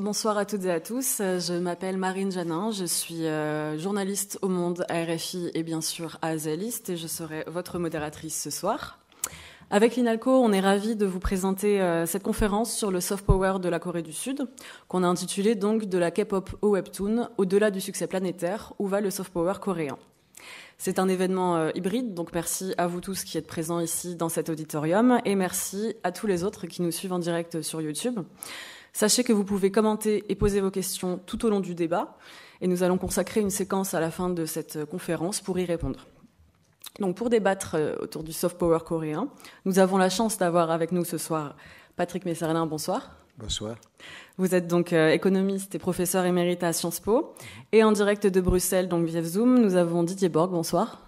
Bonsoir à toutes et à tous. Je m'appelle Marine Janin. Je suis euh, journaliste au Monde, à RFI et bien sûr à Azaliste et je serai votre modératrice ce soir. Avec l'INALCO, on est ravi de vous présenter euh, cette conférence sur le soft power de la Corée du Sud, qu'on a intitulée donc de la K-pop au webtoon, au-delà du succès planétaire, où va le soft power coréen? C'est un événement euh, hybride, donc merci à vous tous qui êtes présents ici dans cet auditorium et merci à tous les autres qui nous suivent en direct sur YouTube. Sachez que vous pouvez commenter et poser vos questions tout au long du débat et nous allons consacrer une séquence à la fin de cette conférence pour y répondre. Donc pour débattre euh, autour du soft power coréen, nous avons la chance d'avoir avec nous ce soir Patrick Messerlin, bonsoir. Bonsoir. Vous êtes donc euh, économiste et professeur émérite à Sciences Po. Et en direct de Bruxelles, donc via Zoom, nous avons Didier Borg, bonsoir.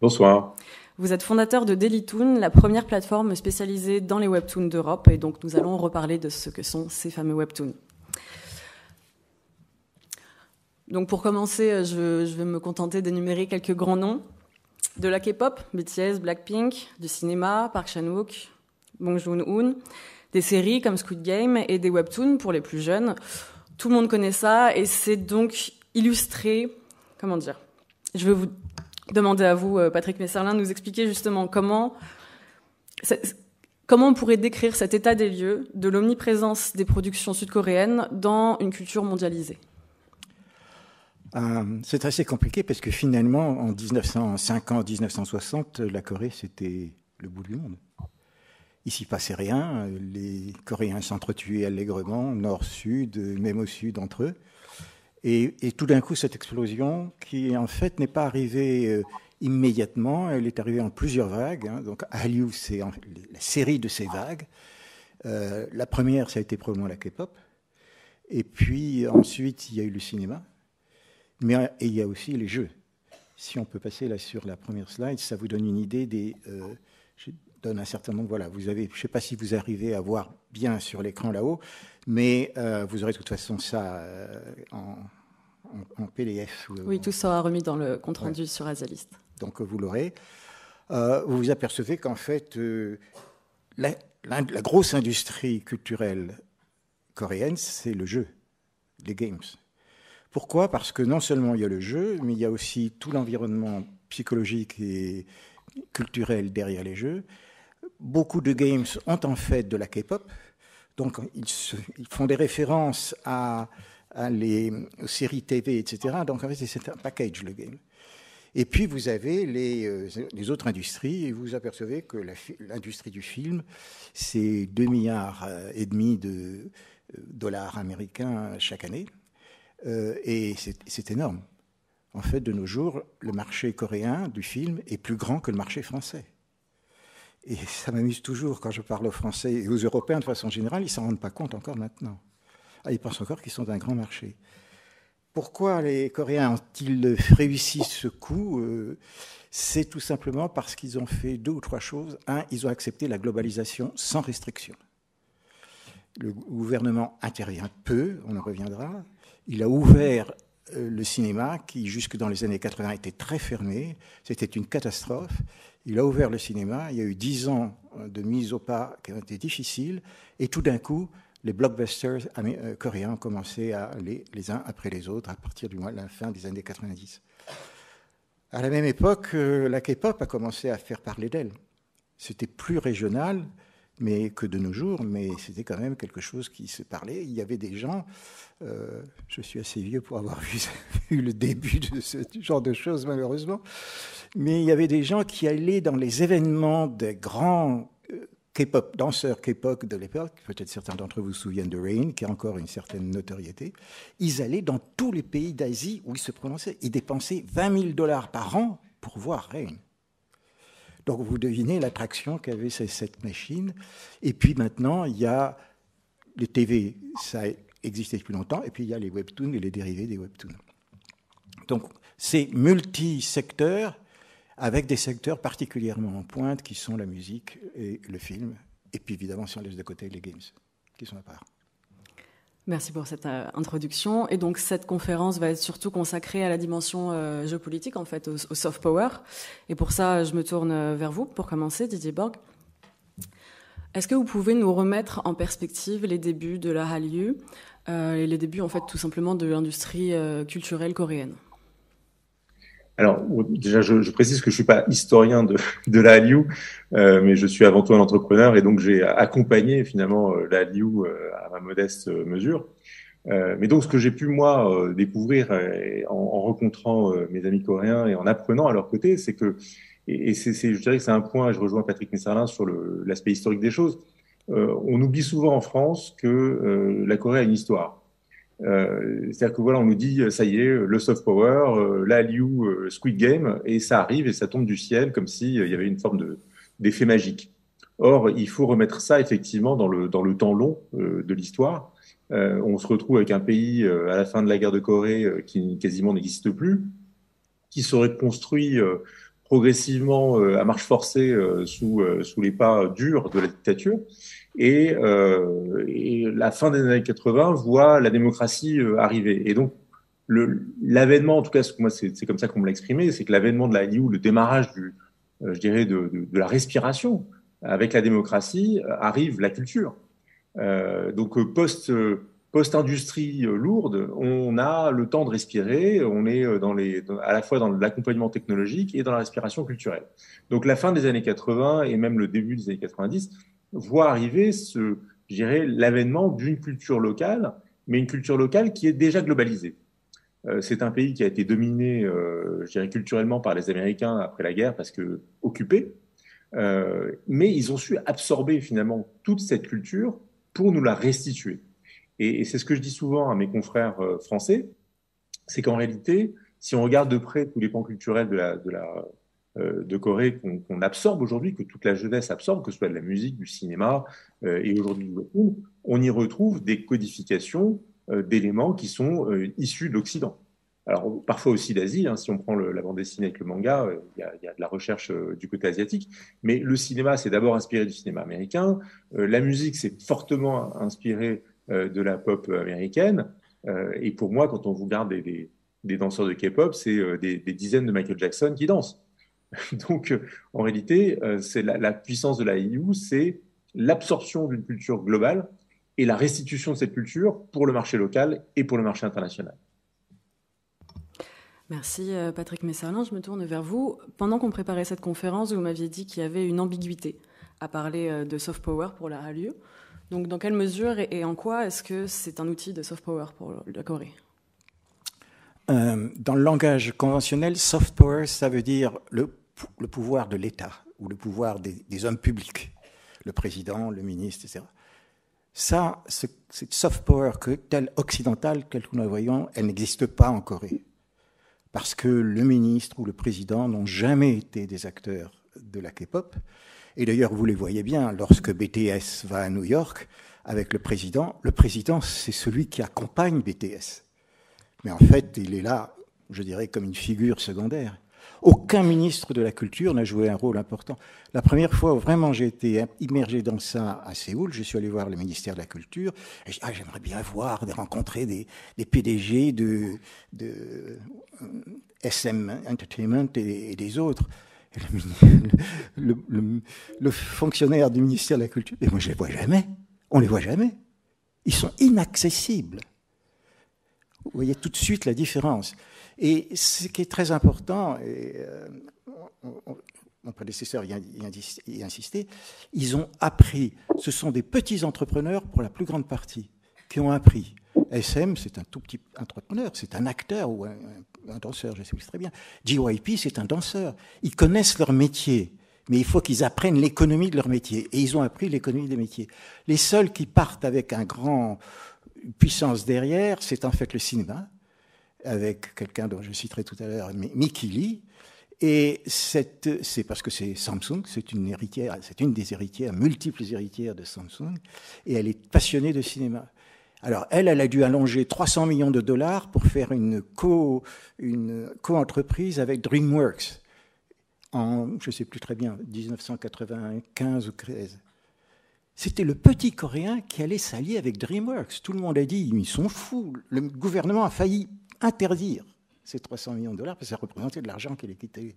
Bonsoir. Vous êtes fondateur de Dailytoon, la première plateforme spécialisée dans les webtoons d'Europe, et donc nous allons reparler de ce que sont ces fameux webtoons. Donc pour commencer, je, vais me contenter d'énumérer quelques grands noms. De la K-pop, BTS, Blackpink, du cinéma, Park Chan-wook, Bong Joon-hoon, des séries comme Squid Game et des webtoons pour les plus jeunes. Tout le monde connaît ça et c'est donc illustré, comment dire Je vais vous demander à vous, euh, Patrick Messerlin, de nous expliquer justement comment, on pourrait décrire cet état des lieux de l'omniprésence des productions sud-coréennes dans une culture mondialisée. Euh, c'est assez compliqué parce que finalement, en 1950-1960, la Corée, c'était le bout du monde. Il s'y passait rien. Les Coréens s'entretuaient allègrement, nord-sud, même au sud entre eux. Et, tout d'un coup, cette explosion, qui en fait n'est pas arrivée euh, immédiatement, elle est arrivée en plusieurs vagues. Hein. Donc, Hallyu, c'est la série de ces vagues. Euh, la première, ça a été probablement la K-pop. Et puis ensuite, il y a eu le cinéma. Mais et il y a aussi les jeux. Si on peut passer là sur la première slide, ça vous donne une idée des. Euh, donne un certain nombre. Voilà, vous avez. Je ne sais pas si vous arrivez à voir bien sur l'écran là-haut, mais euh, vous aurez de toute façon ça euh, en, en, PDF. Oui, tout sera remis dans le compte rendu sur Azalist. Donc vous l'aurez. Euh, vous vous apercevez qu'en fait, la, la, grosse industrie culturelle coréenne, c'est le jeu, les games. Pourquoi? Parce que non seulement il y a le jeu, mais il y a aussi tout l'environnement psychologique et culturel derrière les jeux. Beaucoup de games ont en fait de la K-pop, donc, ils, font des références à, les séries TV, etc. Donc, en fait, c'est un package, le game. Et puis, vous avez les, euh, autres industries, et vous apercevez que l'industrie du film, c'est 2 milliards euh, et demi de euh, dollars américains chaque année. et c'est énorme. En fait, de nos jours, le marché coréen du film est plus grand que le marché français. Et ça m'amuse toujours quand je parle aux Français et aux Européens de façon générale, ils ne s'en rendent pas compte encore maintenant. Ah, ils pensent encore qu'ils sont un grand marché. Pourquoi les Coréens ont-ils réussi ce coup euh, C'est tout simplement parce qu'ils ont fait deux ou trois choses. Un, ils ont accepté la globalisation sans restriction. Le gouvernement intervient peu, on en reviendra. Il a ouvert le cinéma qui, jusque dans les années 80, était très fermé. C'était une catastrophe. Il a ouvert le cinéma. Il y a eu dix ans euh, de mise au pas qui ont été difficiles. Et tout d'un coup, les blockbusters euh, coréens ont commencé à aller les uns après les autres à partir de la fin des années 90. À la même époque, la K-pop a commencé à faire parler d'elle. C'était plus régional, mais que de nos jours, mais c'était quand même quelque chose qui se parlait. Il y avait des gens, euh, je suis assez vieux pour avoir vu, le début de ce genre de choses malheureusement, mais il y avait des gens qui allaient dans les événements des grands euh, K-pop, danseurs K-pop de l'époque, peut-être certains d'entre vous se souviennent de Rain, qui a encore une certaine notoriété, ils allaient dans tous les pays d'Asie où ils se prononçaient. Ils dépensaient 20 000 dollars par an pour voir Rain. Donc vous devinez l'attraction qu'avait cette machine. Et puis maintenant, il y a les TV, ça existait depuis longtemps, et puis il y a les webtoons et les dérivés des webtoons. Donc c'est multi-secteurs avec des secteurs particulièrement en pointe qui sont la musique et le film, et puis évidemment si on laisse de côté les games qui sont à part. Merci pour cette euh, introduction. Et donc cette conférence va être surtout consacrée à la dimension euh, géopolitique, en fait, au, soft power. Et pour ça, je me tourne euh, vers vous pour commencer, Didier Borg. Est-ce que vous pouvez nous remettre en perspective les débuts de la Hallyu et les débuts en fait tout simplement de l'industrie culturelle coréenne? Alors, déjà, je, précise que je suis pas historien de, de la Hallyu, euh, mais je suis avant tout un entrepreneur et donc j'ai accompagné finalement la Hallyu à ma modeste mesure. mais donc, ce que j'ai pu moi découvrir en, en, rencontrant mes amis coréens et en apprenant à leur côté, c'est que, et, c'est, je dirais que c'est un point, je rejoins Patrick Messerlin sur l'aspect historique des choses, euh, on oublie souvent en France que euh, la Corée a une histoire. Euh, c'est-à-dire que voilà, on nous dit, ça y est, le soft power, la Liu, Squid Game, et ça arrive et ça tombe du ciel comme s'il y avait une forme d'effet magique. Or, il faut remettre ça effectivement dans le, dans le temps long de l'histoire. on se retrouve avec un pays à la fin de la guerre de Corée qui quasiment n'existe plus, qui serait construit progressivement à marche forcée sous, sous les pas durs de la dictature. Et, euh, et, la fin des années 80 voit la démocratie euh, arriver. Et donc, l'avènement, en tout cas, moi, c'est comme ça qu'on me l'a exprimé, c'est que l'avènement de la EU, le démarrage euh, je dirais, de, la respiration avec la démocratie, arrive la culture. Donc, post, post-industrie lourde, on a le temps de respirer, on est à la fois dans l'accompagnement technologique et dans la respiration culturelle. Donc, la fin des années 80 et même le début des années 90 voit arriver ce, l'avènement d'une culture locale, mais une culture locale qui est déjà globalisée. Euh, c'est un pays qui a été dominé, euh, je dirais, culturellement par les Américains après la guerre parce que occupé, euh, mais ils ont su absorber finalement toute cette culture pour nous la restituer. Et, c'est ce que je dis souvent à mes confrères français, c'est qu'en réalité, si on regarde de près tous les pans culturels de la, de la, euh, de Corée qu'on absorbe aujourd'hui, que toute la jeunesse absorbe, que ce soit de la musique, du cinéma euh, et aujourd'hui du on y retrouve des codifications euh, d'éléments qui sont issus de l'Occident. Alors parfois aussi d'Asie, hein, si on prend la bande dessinée avec le manga, il y, a de la recherche du côté asiatique, mais le cinéma c'est d'abord inspiré du cinéma américain, la musique c'est fortement inspiré de la pop américaine, et pour moi quand on regarde des, des, danseurs de K-pop, c'est des dizaines de Michael Jackson qui dansent. Donc, euh, en réalité, euh, c'est la, puissance de la EU, c'est l'absorption d'une culture globale et la restitution de cette culture pour le marché local et pour le marché international. Merci euh, Patrick Messalin. Je me tourne vers vous. Pendant qu'on préparait cette conférence, vous m'aviez dit qu'il y avait une ambiguïté à parler de soft power pour la HALU. Donc, dans quelle mesure et en quoi est-ce que c'est un outil de soft power pour la Corée? Dans le langage conventionnel, soft power, ça veut dire le pouvoir de l'État ou le pouvoir des, hommes publics, le président, le ministre, etc. Ça, cette soft power telle occidentale, telle que nous la voyons, elle n'existe pas en Corée. Parce que le ministre ou le président n'ont jamais été des acteurs de la K-pop. Et d'ailleurs, vous les voyez bien, lorsque BTS va à New York avec le président, le président, c'est celui qui accompagne BTS. Mais en fait, il est là, je dirais, comme une figure secondaire. Aucun ministre de la Culture n'a joué un rôle important. La première fois vraiment j'ai été immergé dans ça à Séoul, je suis allé voir le ministère de la Culture. Ah, j'aimerais bien voir, rencontrer des, PDG de, euh, SM Entertainment et, des autres. le, fonctionnaire du ministère de la Culture, et moi je les vois jamais. On les voit jamais. Ils sont inaccessibles. Vous voyez tout de suite la différence. Et ce qui est très important, et euh, mon prédécesseur y, a insisté, ils ont appris, ce sont des petits entrepreneurs pour la plus grande partie, qui ont appris. SM, c'est un tout petit entrepreneur, c'est un acteur ou un, danseur, je sais très bien. JYP, c'est un danseur. Ils connaissent leur métier, mais il faut qu'ils apprennent l'économie de leur métier. Et ils ont appris l'économie des métiers. Les seuls qui partent avec un grand puissance derrière, c'est en fait le cinéma avec quelqu'un dont je citerai tout à l'heure, Mickey Lee. Et c'est parce que c'est Samsung, c'est une héritière, c'est une des héritières, multiples héritières de Samsung, et elle est passionnée de cinéma. Alors elle, elle a dû allonger 300 millions de dollars pour faire une co, une co-entreprise avec DreamWorks en, je ne sais plus très bien, 1995 ou 13. C'était le petit Coréen qui allait s'allier avec DreamWorks. Tout le monde a dit, ils sont fous. Le gouvernement a failli interdire ces 300 millions de dollars, parce que ça représentait de l'argent allait quitter.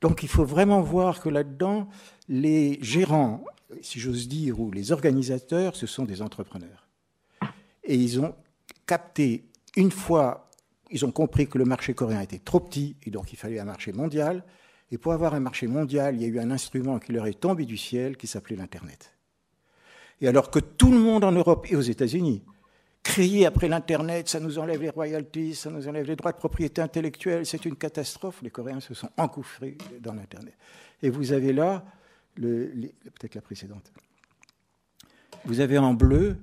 Donc il faut vraiment voir que là-dedans, les gérants, si j'ose dire, ou les organisateurs, ce sont des entrepreneurs. Et ils ont capté, une fois, ils ont compris que le marché coréen était trop petit, et donc il fallait un marché mondial. Et pour avoir un marché mondial, il y a eu un instrument qui leur est tombé du ciel, qui s'appelait l'Internet. Et alors que tout le monde en Europe et aux États-Unis criait après l'Internet, ça nous enlève les royalties, ça nous enlève les droits de propriété intellectuelle, c'est une catastrophe, les Coréens se sont engouffrés dans l'Internet. Et vous avez là, peut-être la précédente, vous avez en bleu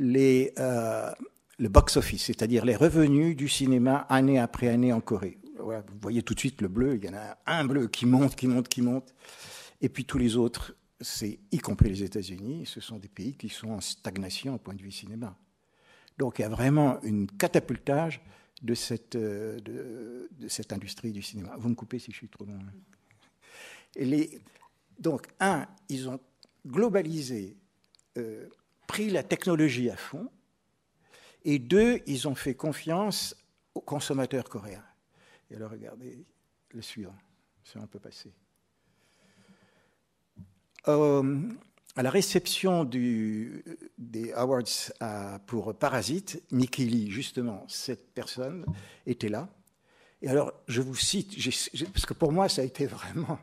euh, le box-office, c'est-à-dire les revenus du cinéma année après année en Corée. vous voyez tout de suite le bleu, il y en a un bleu qui monte, qui monte, qui monte, et puis tous les autres c'est y compris les États-Unis, ce sont des pays qui sont en stagnation au point de vue cinéma. Donc il y a vraiment un catapultage de cette, euh, de, cette industrie du cinéma. Vous me coupez si je suis trop long. les, donc, un, ils ont globalisé, euh, pris la technologie à fond, et deux, ils ont fait confiance aux consommateurs coréens. Et alors, regardez le suivant, ça on peut passer. Euh, à la réception des awards pour Parasite, Mickey Lee, justement, cette personne, était là. Et alors, je vous cite, parce que pour moi, ça a été vraiment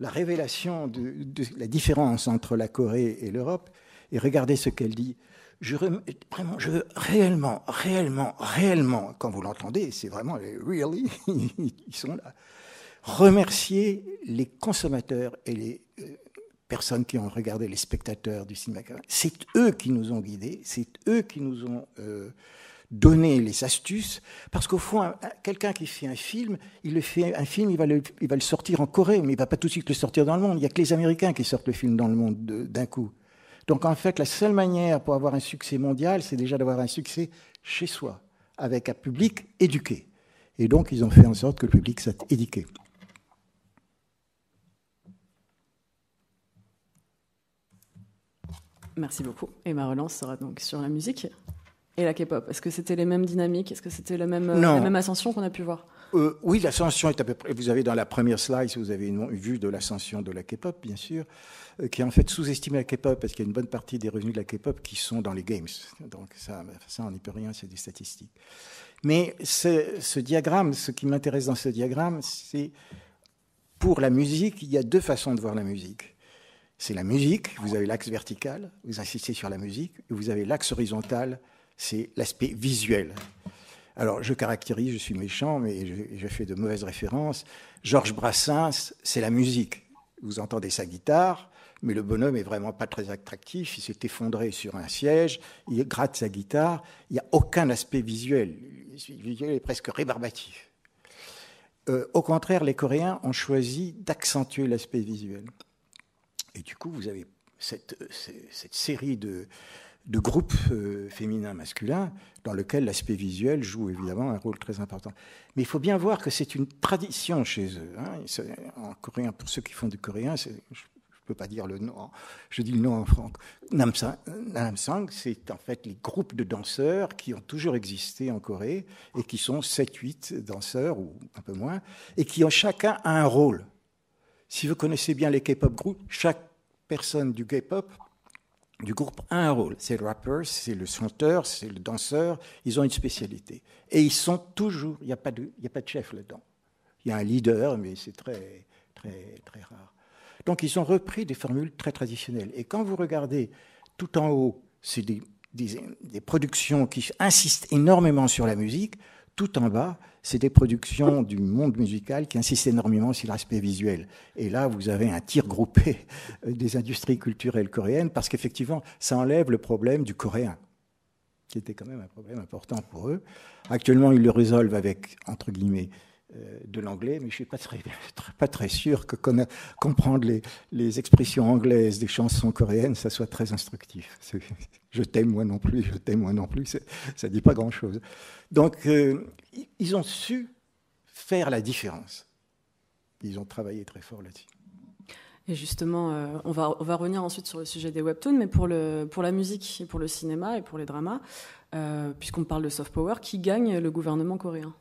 la révélation de, la différence entre la Corée et l'Europe. Et regardez ce qu'elle dit. Je, vraiment, je veux réellement, réellement, réellement, quand vous l'entendez, c'est vraiment les really, ils sont là, remercier les consommateurs et les euh, personnes qui ont regardé, les spectateurs du cinéma. C'est eux qui nous ont guidés, c'est eux qui nous ont euh, donné les astuces, parce qu'au fond, quelqu'un qui fait un film, il le fait un film, il va le, il va le sortir en Corée, mais il va pas tout de suite le sortir dans le monde. Il n'y a que les Américains qui sortent le film dans le monde d'un coup. Donc en fait, la seule manière pour avoir un succès mondial, c'est déjà d'avoir un succès chez soi, avec un public éduqué. Et donc ils ont fait en sorte que le public soit éduqué. Merci beaucoup. Et ma relance sera donc sur la musique et la K-pop. Est-ce que c'était les mêmes dynamiques? Est-ce que c'était la même, la même ascension qu'on a pu voir? Euh, Oui, l'ascension est à peu près. Vous avez dans la première slide, vous avez une vue de l'ascension de la K-pop, bien sûr, euh, qui est en fait sous-estimé la K-pop parce qu'il y a une bonne partie des revenus de la K-pop qui sont dans les games. Donc ça, ça on n'y peut rien, c'est des statistiques. Mais ce, ce diagramme, ce qui m'intéresse dans ce diagramme, c'est pour la musique, il y a deux façons de voir la musique c'est la musique. Vous avez l'axe vertical, vous insistez sur la musique. Et vous avez l'axe horizontal, c'est l'aspect visuel. Alors, je caractérise, je suis méchant, mais je, fais de mauvaises références. Georges Brassens, c'est la musique. Vous entendez sa guitare, mais le bonhomme est vraiment pas très attractif. Il s'est effondré sur un siège, il gratte sa guitare. Il n'y a aucun aspect visuel. Le visuel est presque rébarbatif. Euh, au contraire, les Coréens ont choisi d'accentuer l'aspect visuel. Et du coup, vous avez cette, cette série de, de groupes euh, féminins masculins dans lequel l'aspect visuel joue évidemment un rôle très important. Mais il faut bien voir que c'est une tradition chez eux. Hein. En coréen, pour ceux qui font du coréen, je ne peux pas dire le nom, je dis le nom en franc. Namsang, c'est en fait les groupes de danseurs qui ont toujours existé en Corée et qui sont 7-8 danseurs ou un peu moins, et qui ont chacun un rôle. Si vous connaissez bien les K-pop groupes, chaque personne du K-pop, du groupe a un rôle. C'est le rappeur, c'est le chanteur, c'est le danseur. Ils ont une spécialité. Et ils sont toujours, il n'y a, pas de, a pas de chef là-dedans. Il y a un leader, mais c'est très, très, très rare. Donc ils ont repris des formules très traditionnelles. Et quand vous regardez tout en haut, c'est des, des productions qui insistent énormément sur la musique. Tout en bas, c'est des productions du monde musical qui insistent énormément sur l'aspect visuel. Et là, vous avez un tir groupé des industries culturelles coréennes, parce qu'effectivement, ça enlève le problème du coréen, qui était quand même un problème important pour eux. Actuellement, ils le résolvent avec, entre guillemets, euh, de l'anglais, mais je ne suis pas très, pas très sûr que comprendre les, les, expressions anglaises des chansons coréennes, ça soit très instructif. Je t'aime moi non plus, je t'aime moi non plus, ça ne dit pas grand-chose. Donc, euh, ils ont su faire la différence. Ils ont travaillé très fort là-dessus. Et justement, euh, on, va, on va revenir ensuite sur le sujet des webtoons, mais pour, le, pour la musique, et pour le cinéma et pour les dramas, puisqu'on parle de soft power, qui gagne le gouvernement coréen?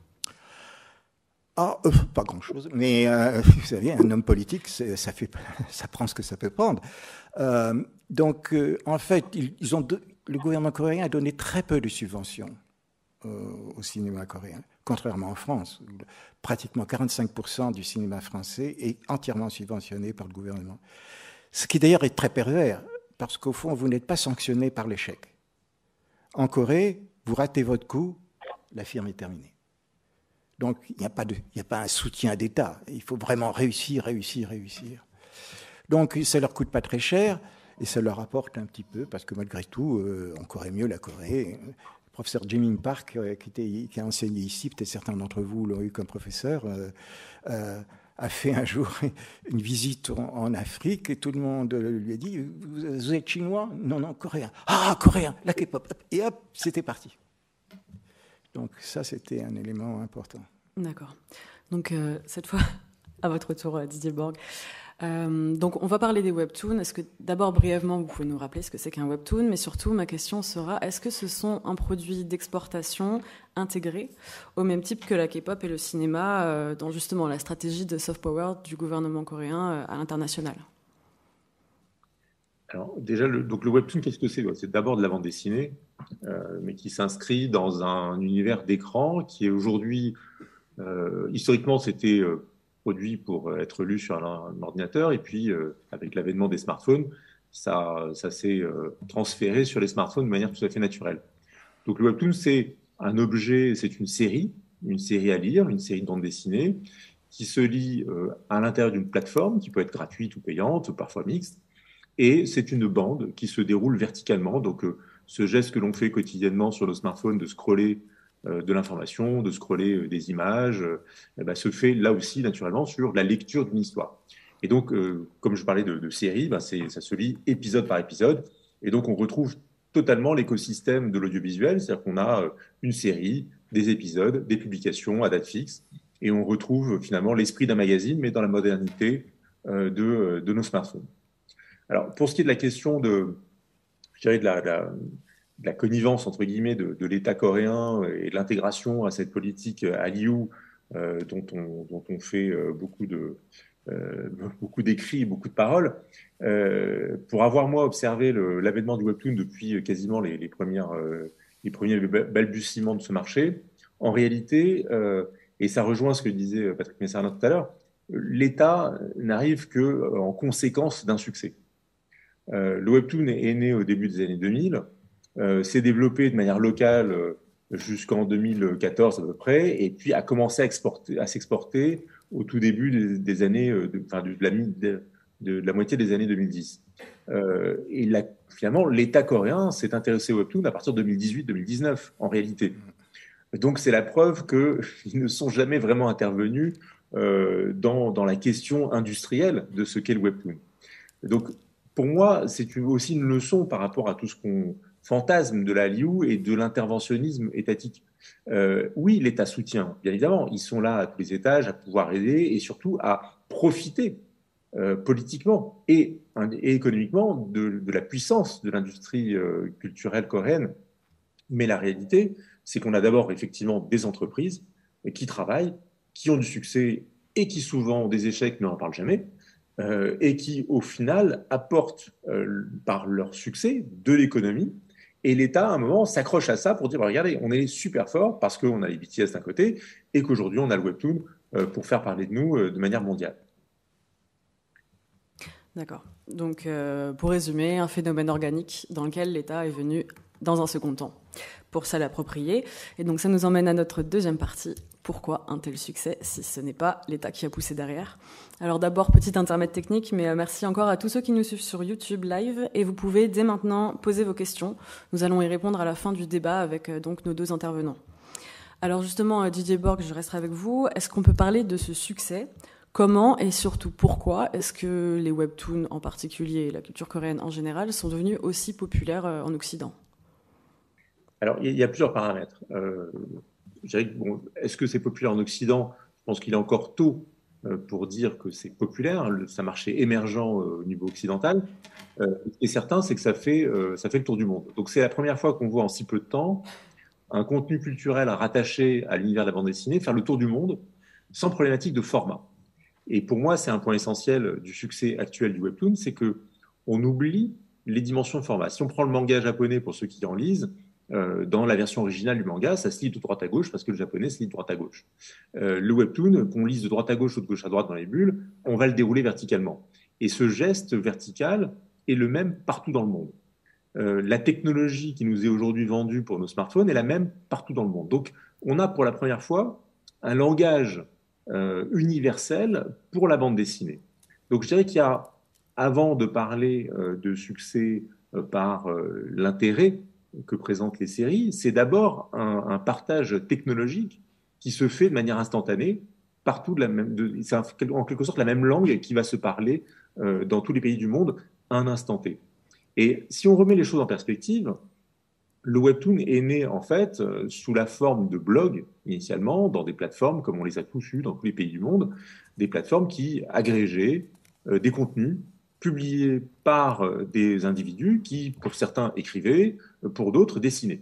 Ah, euh, pas grand-chose. Mais euh, vous savez, un homme politique, ça, prend ce que ça peut prendre. Euh, donc, en fait, le gouvernement coréen a donné très peu de subventions au cinéma coréen, contrairement en France. Où pratiquement 45% du cinéma français est entièrement subventionné par le gouvernement. Ce qui d'ailleurs est très pervers, parce qu'au fond, vous n'êtes pas sanctionné par l'échec. En Corée, vous ratez votre coup, la firme est terminée. Donc il n'y a, pas a pas un soutien d'État. Il faut vraiment réussir, réussir, réussir. Donc ça leur coûte pas très cher et ça leur apporte un petit peu parce que malgré tout, euh, on courait mieux la Corée. Le professeur Jimin Park, euh, qui, a enseigné ici, peut-être certains d'entre vous l'ont eu comme professeur, euh, a fait un jour une visite en, Afrique et tout le monde lui a dit Vous êtes chinois? Non, non, coréen. Ah, coréen, la K-pop. Et hop, c'était parti. Donc ça, c'était un élément important. D'accord. Donc euh, cette fois, à votre tour, euh, Didier Borg. Euh, donc on va parler des webtoons. Est-ce que d'abord brièvement vous pouvez nous rappeler ce que c'est qu'un webtoon, mais surtout ma question sera est-ce que ce sont un produit d'exportation intégré au même type que la K-pop et le cinéma dans justement la stratégie de soft power du gouvernement coréen à l'international? Alors déjà, le, donc le webtoon, qu'est-ce que c'est C'est d'abord de la bande dessinée, euh, mais qui s'inscrit dans un univers d'écran qui est aujourd'hui, euh, historiquement, c'était euh, produit pour être lu sur un, ordinateur, et puis avec l'avènement des smartphones, ça, s'est transféré sur les smartphones de manière tout à fait naturelle. Donc le webtoon, c'est un objet, c'est une série, une série à lire, une série de bande dessinée, qui se lit à l'intérieur d'une plateforme qui peut être gratuite ou payante, parfois mixte, et c'est une bande qui se déroule verticalement. Donc, euh, ce geste que l'on fait quotidiennement sur le smartphone de scroller euh, de l'information, de scroller euh, des images, eh ben, se fait là aussi naturellement sur la lecture d'une histoire. Et donc, comme je parlais de, de série, ben ça se lit épisode par épisode. Et donc, on retrouve totalement l'écosystème de l'audiovisuel, c'est-à-dire qu'on a une série, des épisodes, des publications à date fixe, et on retrouve finalement l'esprit d'un magazine, mais dans la modernité de, de nos smartphones. Alors, pour ce qui est de la question de, je dirais, de la, connivence, entre guillemets, de, l'État coréen et de l'intégration à cette politique à euh, dont, on, fait euh, beaucoup de, euh, beaucoup d'écrits, beaucoup de paroles. Euh, pour avoir moi observé l'avènement du webtoon depuis quasiment les, premières, les premiers balbutiements de ce marché, en réalité, et ça rejoint ce que disait Patrick Messarna tout à l'heure, l'État n'arrive que en conséquence d'un succès. Euh, le webtoon est, né au début des années 2000, euh, s'est développé de manière locale euh, jusqu'en 2014 à peu près, et puis a commencé à, s'exporter au tout début des, années, de, enfin, de, la, moitié des années 2010. et finalement, l'État coréen s'est intéressé au webtoon à partir de 2018-2019, en réalité. Donc c'est la preuve qu'ils ne sont jamais vraiment intervenus dans, dans, la question industrielle de ce qu'est le webtoon. Donc pour moi, c'est aussi une leçon par rapport à tout ce qu'on fantasme de la Liu et de l'interventionnisme étatique. Euh, oui, l'État soutient, bien évidemment. Ils sont là à tous les étages à pouvoir aider et surtout à profiter euh, politiquement et, économiquement de, la puissance de l'industrie euh, culturelle coréenne. Mais la réalité, c'est qu'on a d'abord effectivement des entreprises qui travaillent, qui ont du succès et qui souvent ont des échecs, mais on n'en parle jamais. Euh, et qui, au final, apportent euh, par leur succès de l'économie. Et l'État, à un moment, s'accroche à ça pour dire bah, regardez, on est super fort parce qu'on a les BTS d'un côté et qu'aujourd'hui, on a le Webtoon euh, pour faire parler de nous de manière mondiale. D'accord. Donc, pour résumer, un phénomène organique dans lequel l'État est venu dans un second temps pour ça l'approprier. Et donc, ça nous emmène à notre deuxième partie, pourquoi un tel succès si ce n'est pas l'État qui a poussé derrière? Alors d'abord, petit intermède technique, mais euh, merci encore à tous ceux qui nous suivent sur YouTube Live et vous pouvez dès maintenant poser vos questions. Nous allons y répondre à la fin du débat avec euh, donc nos deux intervenants. Alors justement, euh, Didier Borg, je resterai avec vous. Est-ce qu'on peut parler de ce succès? Comment et surtout pourquoi est-ce que les webtoons en particulier et la culture coréenne en général sont devenus aussi populaires en Occident? Alors, il y a plusieurs paramètres bon, est-ce que c'est populaire en Occident? Je pense qu'il est encore tôt euh, pour dire que c'est populaire. C'est un marché émergent euh, au niveau occidental. Euh, qui est certain, c'est que ça fait, ça fait le tour du monde. Donc c'est la première fois qu'on voit en si peu de temps un contenu culturel rattaché à l'univers de la bande dessinée faire le tour du monde sans problématique de format. Et pour moi, c'est un point essentiel du succès actuel du webtoon, c'est que on oublie les dimensions de format. Si on prend le manga japonais pour ceux qui en lisent, euh, dans la version originale du manga, ça se lit de droite à gauche parce que le japonais se lit de droite à gauche. Euh, le webtoon, qu'on lise de droite à gauche ou de gauche à droite dans les bulles, on va le dérouler verticalement. Et ce geste vertical est le même partout dans le monde. Euh, la technologie qui nous est aujourd'hui vendue pour nos smartphones est la même partout dans le monde. Donc, on a pour la première fois un langage universel pour la bande dessinée. Donc, je dirais qu'il y a, avant de parler de succès par l'intérêt que présentent les séries, c'est d'abord un, partage technologique qui se fait de manière instantanée partout de la même, c'est en quelque sorte la même langue qui va se parler euh, dans tous les pays du monde un instant T. Et si on remet les choses en perspective, le webtoon est né en fait euh, sous la forme de blogs initialement dans des plateformes comme on les a tous eus dans tous les pays du monde, des plateformes qui agrégeaient euh, des contenus publiés par euh, des individus qui, pour certains, écrivaient, pour d'autres, dessinaient.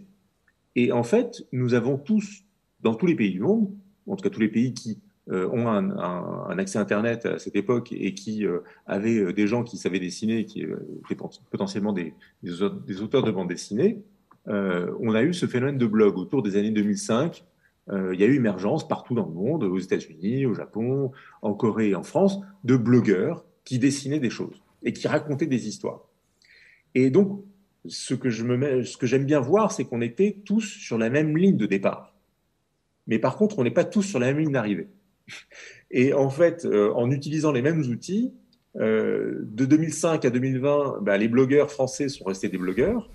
Et en fait, nous avons tous, dans tous les pays du monde, en tout cas tous les pays qui euh, ont un, accès Internet à cette époque et qui euh, avaient des gens qui savaient dessiner, qui étaient potentiellement des, des, auteurs de bande dessinée, on a eu ce phénomène de blog autour des années 2005. il y a eu émergence partout dans le monde, aux États-Unis, au Japon, en Corée et en France, de blogueurs qui dessinaient des choses et qui racontait des histoires. Et donc, ce que je me ce que j'aime bien voir, c'est qu'on était tous sur la même ligne de départ. Mais par contre, on n'est pas tous sur la même ligne d'arrivée. Et en fait, euh, en utilisant les mêmes outils, euh, de 2005 à 2020, bah, les blogueurs français sont restés des blogueurs.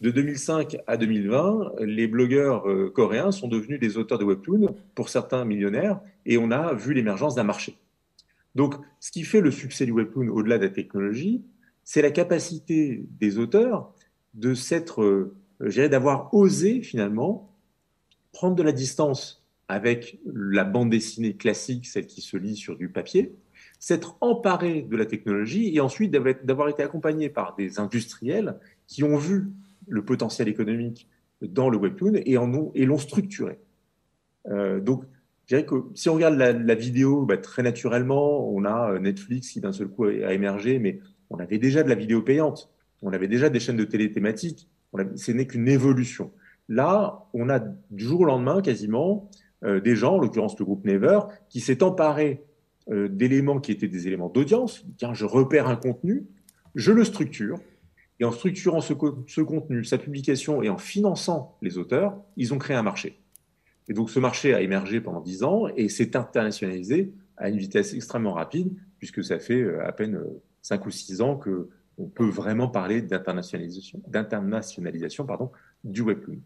De 2005 à 2020, les blogueurs euh, coréens sont devenus des auteurs de webtoons, pour certains millionnaires, et on a vu l'émergence d'un marché. Donc, ce qui fait le succès du webtoon au-delà de la technologie, c'est la capacité des auteurs de s'être, euh, d'avoir osé finalement prendre de la distance avec la bande dessinée classique, celle qui se lit sur du papier, s'être emparé de la technologie et ensuite d'avoir été accompagné par des industriels qui ont vu le potentiel économique dans le webtoon et l'ont structuré. Euh, donc je dirais que si on regarde la, vidéo, bah, très naturellement, on a euh, Netflix qui d'un seul coup a, émergé, mais on avait déjà de la vidéo payante, on avait déjà des chaînes de télé thématiques, ce n'est qu'une évolution. Là, on a du jour au lendemain quasiment euh, des gens, en l'occurrence le groupe Never, qui s'est emparé euh, d'éléments qui étaient des éléments d'audience. Tiens, je repère un contenu, je le structure, et en structurant ce contenu, sa publication et en finançant les auteurs, ils ont créé un marché. Et donc ce marché a émergé pendant dix ans et s'est internationalisé à une vitesse extrêmement rapide, puisque ça fait euh, à peine euh, cinq ou six ans que on peut vraiment parler d'internationalisation, d'internationalisation pardon, du webtoon.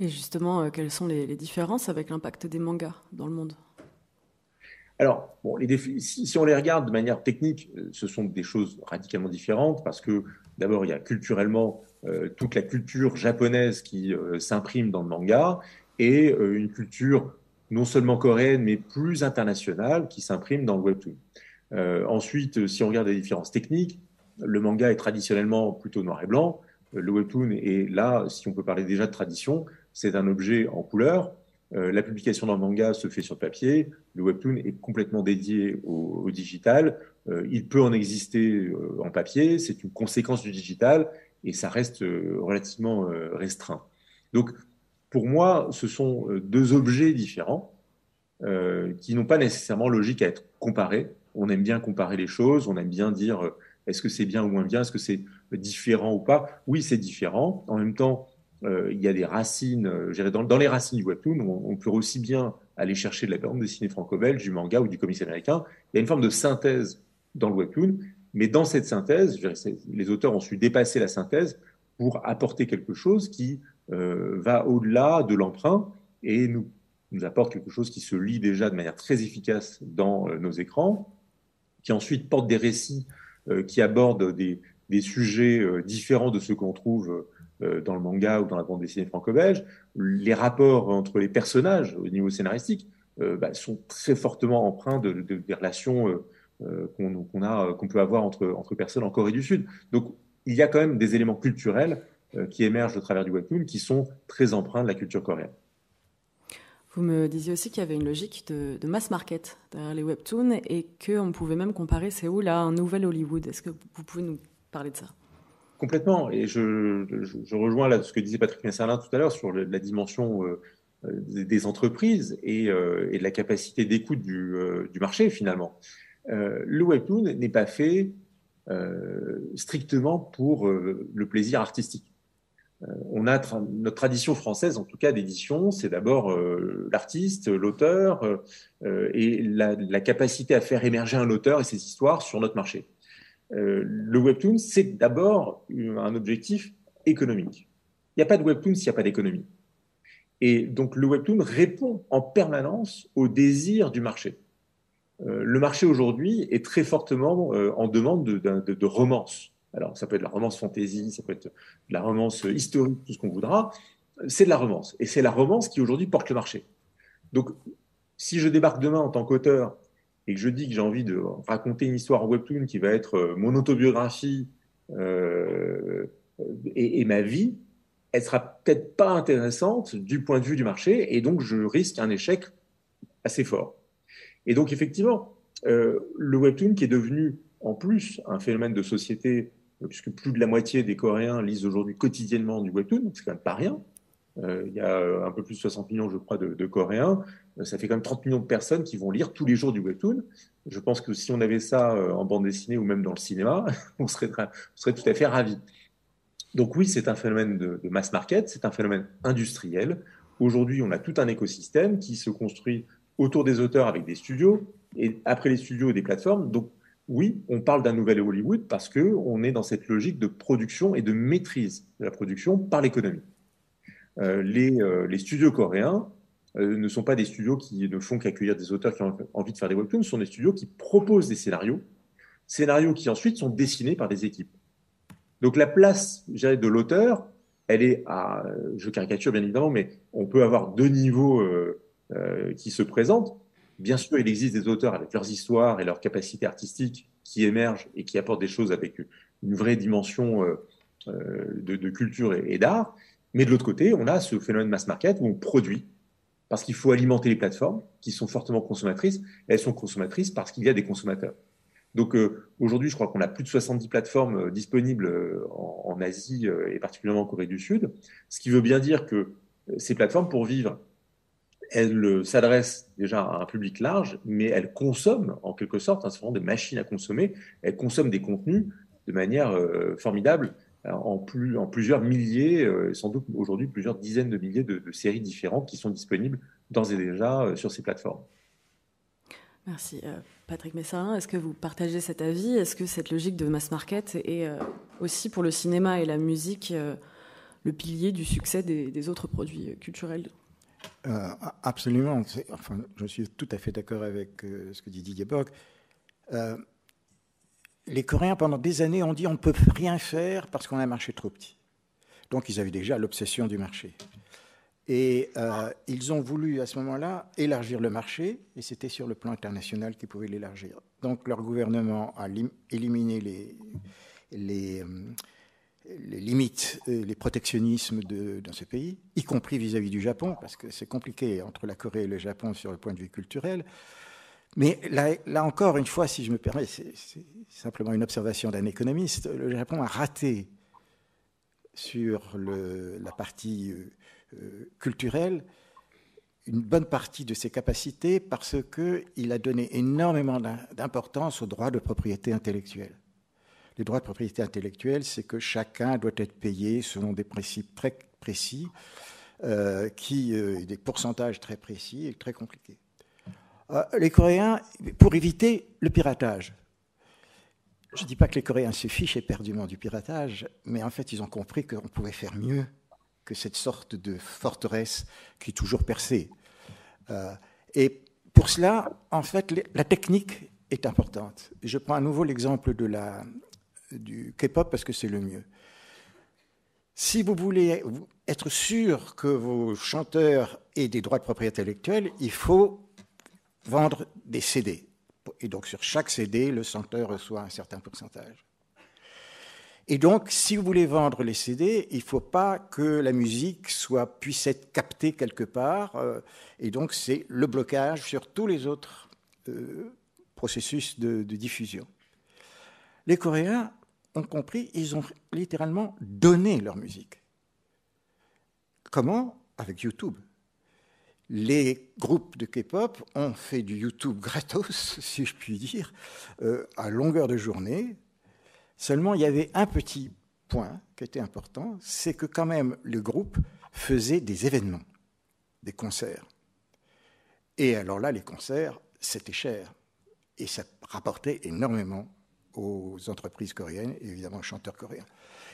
Et justement, euh, quelles sont les, différences avec l'impact des mangas dans le monde? Alors, bon, les si, on les regarde de manière technique, ce sont des choses radicalement différentes parce que d'abord, il y a culturellement toute la culture japonaise qui s'imprime dans le manga et euh, une culture non seulement coréenne, mais plus internationale qui s'imprime dans le webtoon. Euh, ensuite, si on regarde les différences techniques, le manga est traditionnellement plutôt noir et blanc. Le webtoon est là, si on peut parler déjà de tradition, c'est un objet en couleur. Euh, la publication d'un manga se fait sur papier. Le webtoon est complètement dédié au, digital. il peut en exister en papier. C'est une conséquence du digital et ça reste relativement restreint. Donc, pour moi, ce sont euh, deux objets différents euh, qui n'ont pas nécessairement logique à être comparés. On aime bien comparer les choses, on aime bien dire euh, est-ce que c'est bien ou moins bien, est-ce que c'est différent ou pas. Oui, c'est différent. En même temps, il y a des racines, dans, les racines du webtoon, on, peut aussi bien aller chercher de la bande dessinée franco-belge, du manga ou du comics américain. Il y a une forme de synthèse dans le webtoon, mais dans cette synthèse, les auteurs ont su dépasser la synthèse pour apporter quelque chose qui va au-delà de l'emprunt et nous, apporte quelque chose qui se lit déjà de manière très efficace dans euh, nos écrans, qui ensuite porte des récits euh, qui abordent des, sujets différents de ceux qu'on trouve dans le manga ou dans la bande dessinée franco-belge. Les rapports entre les personnages au niveau scénaristique bah, sont très fortement empreints de, des relations qu'on peut avoir entre, personnes en Corée du Sud. Donc, il y a quand même des éléments culturels euh, qui émergent au travers du webtoon qui sont très empreints de la culture coréenne. Vous me disiez aussi qu'il y avait une logique de, mass market derrière les webtoons et qu'on pouvait même comparer Séoul à un nouvel Hollywood. Est-ce que vous pouvez nous parler de ça? Complètement. Et je, rejoins là ce que disait Patrick Messalin tout à l'heure sur la dimension euh, des entreprises euh, et, de la capacité d'écoute du, euh, du, marché finalement. le webtoon n'est pas fait strictement pour le plaisir artistique. Euh, on a notre tradition française, en tout cas d'édition, c'est d'abord euh, l'artiste, l'auteur euh, et la, capacité à faire émerger un auteur et ses histoires sur notre marché. le webtoon, c'est d'abord un objectif économique. Il n'y a pas de webtoon s'il n'y a pas d'économie. Et donc le webtoon répond en permanence au désir du marché. le marché aujourd'hui est très fortement en demande de, de romance alors, ça peut être la romance fantasy, ça peut être la romance historique, tout ce qu'on voudra. C'est de la romance. Et c'est la romance qui aujourd'hui porte le marché. Donc, si je débarque demain en tant qu'auteur et que je dis que j'ai envie de raconter une histoire en webtoon qui va être euh, mon autobiographie euh, et, ma vie, elle sera peut-être pas intéressante du point de vue du marché et donc je risque un échec assez fort. Et donc effectivement, euh, le webtoon qui est devenu en plus un phénomène de société puisque plus de la moitié des Coréens lisent aujourd'hui quotidiennement du webtoon, c'est quand même pas rien. Euh, il y a euh, un peu plus de 60 millions, je crois, de, Coréens. Euh, ça fait quand même 30 millions de personnes qui vont lire tous les jours du webtoon. Je pense que si on avait ça en bande dessinée ou même dans le cinéma, on serait, serait tout à fait ravis. Donc oui, c'est un phénomène de, de mass market, c'est un phénomène industriel. Aujourd'hui, on a tout un écosystème qui se construit autour des auteurs avec des studios, et après les studios, des plateformes. Donc oui, on parle d'un nouvel Hollywood parce que on est dans cette logique de production et de maîtrise de la production par l'économie. Euh, euh, les, studios coréens euh, ne sont pas des studios qui ne font qu'accueillir des auteurs qui ont envie de faire des webtoons, ce sont des studios qui proposent des scénarios, scénarios qui ensuite sont dessinés par des équipes. Donc la place de l'auteur, elle est à, je caricature bien évidemment, mais on peut avoir deux niveaux qui se présentent. Bien sûr, il existe des auteurs avec leurs histoires et leurs capacités artistiques qui émergent et qui apportent des choses avec une vraie dimension euh, euh, de, culture et, d'art. Mais de l'autre côté, on a ce phénomène mass market où on produit parce qu'il faut alimenter les plateformes qui sont fortement consommatrices. elles sont consommatrices parce qu'il y a des consommateurs. Donc euh, aujourd'hui, je crois qu'on a plus de 70 plateformes disponibles en, Asie et particulièrement en Corée du Sud, ce qui veut bien dire que ces plateformes, pour vivre, elle s'adresse déjà à un public large, mais elle consomme en quelque sorte, un certain nombre de machines à consommer, elle consomme des contenus de manière euh, formidable en, plus, en, plusieurs milliers, euh, sans doute aujourd'hui plusieurs dizaines de milliers de, séries différentes qui sont disponibles d'ores et déjà euh, sur ces plateformes. Merci. Patrick Messin, est-ce que vous partagez cet avis? Est-ce que cette logique de mass market est aussi pour le cinéma et la musique le pilier du succès des autres produits culturels? Euh, absolument. Enfin, je suis tout à fait d'accord avec euh, ce que dit Didier Bock. Euh, les Coréens, pendant des années, ont dit on ne peut rien faire parce qu'on a un marché trop petit. Donc, ils avaient déjà l'obsession du marché. Et ils ont voulu, à ce moment-là, élargir le marché, et c'était sur le plan international qu'ils pouvaient l'élargir. Donc, leur gouvernement a éliminé les, les les limites, les protectionnismes dans ce pays, y compris vis-à-vis du Japon, parce que c'est compliqué entre la Corée et le Japon sur le point de vue culturel. Mais là, encore, une fois, si je me permets, c'est simplement une observation d'un économiste, le Japon a raté sur la partie euh, euh, culturelle une bonne partie de ses capacités parce qu'il a donné énormément d'importance aux droits de propriété intellectuelle. Les droits de propriété intellectuelle, c'est que chacun doit être payé selon des principes très précis, euh, qui, euh, des pourcentages très précis et très compliqués. Euh, les Coréens, pour éviter le piratage, je ne dis pas que les Coréens se fichent éperdument du piratage, mais en fait, ils ont compris qu'on pouvait faire mieux que cette sorte de forteresse qui est toujours percée. et pour cela, en fait, la technique est importante. Je prends à nouveau l'exemple de la, du K-pop parce que c'est le mieux. Si vous voulez être sûr que vos chanteurs aient des droits de propriété intellectuelle, il faut vendre des CD. Et donc sur chaque CD, le chanteur reçoit un certain pourcentage. Et donc, si vous voulez vendre les CD, il ne faut pas que la musique puisse être captée quelque part. Euh, et donc, c'est le blocage sur tous les autres euh, processus de, diffusion. Les Coréens compris, ils ont littéralement donné leur musique. Comment? Avec YouTube. Les groupes de K-pop ont fait du YouTube gratos, si je puis dire, euh, à longueur de journée, Seulement, il y avait un petit point qui était important, c'est que quand même le groupe faisait des événements, des concerts. Et alors là, les concerts, c'était cher. Et ça rapportait énormément aux entreprises coréennes et évidemment aux chanteurs coréens.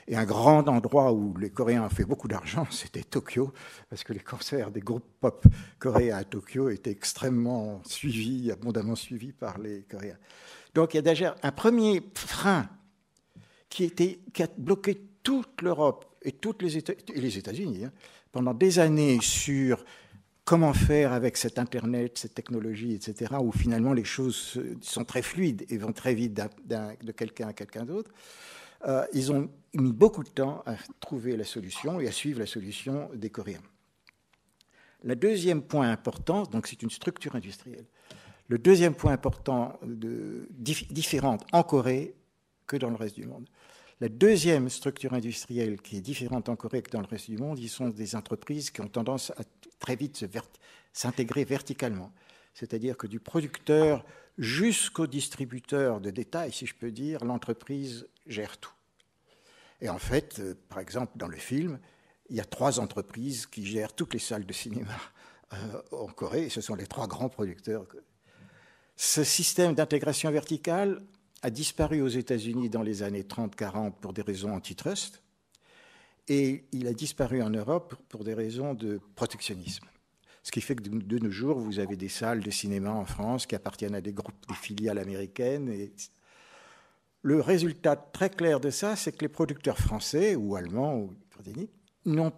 Et un grand endroit où les Coréens ont fait beaucoup d'argent, c'était Tokyo, parce que les concerts des groupes pop coréens à Tokyo étaient extrêmement suivis, abondamment suivis par les Coréens. Donc il y a déjà un premier frein qui, a bloqué toute l'Europe et, les États, et les États-Unis hein, pendant des années sur comment faire avec cet Internet, cette technologie, etc., où finalement les choses sont très fluides et vont très vite de quelqu'un à quelqu'un d'autre. Euh, ils ont mis beaucoup de temps à trouver la solution et à suivre la solution des Coréens. Le deuxième point important, donc c'est une structure industrielle. Le deuxième point important de, différent en Corée que dans le reste du monde. La deuxième structure industrielle qui est différente en Corée que dans le reste du monde, ils sont des entreprises qui ont tendance à très vite s'intégrer verticalement. C'est-à-dire que du producteur jusqu'au distributeur de détail, si je peux dire, l'entreprise gère tout. Et en fait, euh, par exemple, dans le film, il y a trois entreprises qui gèrent toutes les salles de cinéma euh, en Corée, et ce sont les trois grands producteurs. Ce système d'intégration verticale a disparu aux États-Unis dans les années 30-40 pour des raisons antitrust, et il a disparu en Europe pour des raisons de protectionnisme. Ce qui fait que de nos jours, vous avez des salles de cinéma en France qui appartiennent à des groupes, des filiales américaines. Et le résultat très clair de ça, c'est que les producteurs français ou allemands ou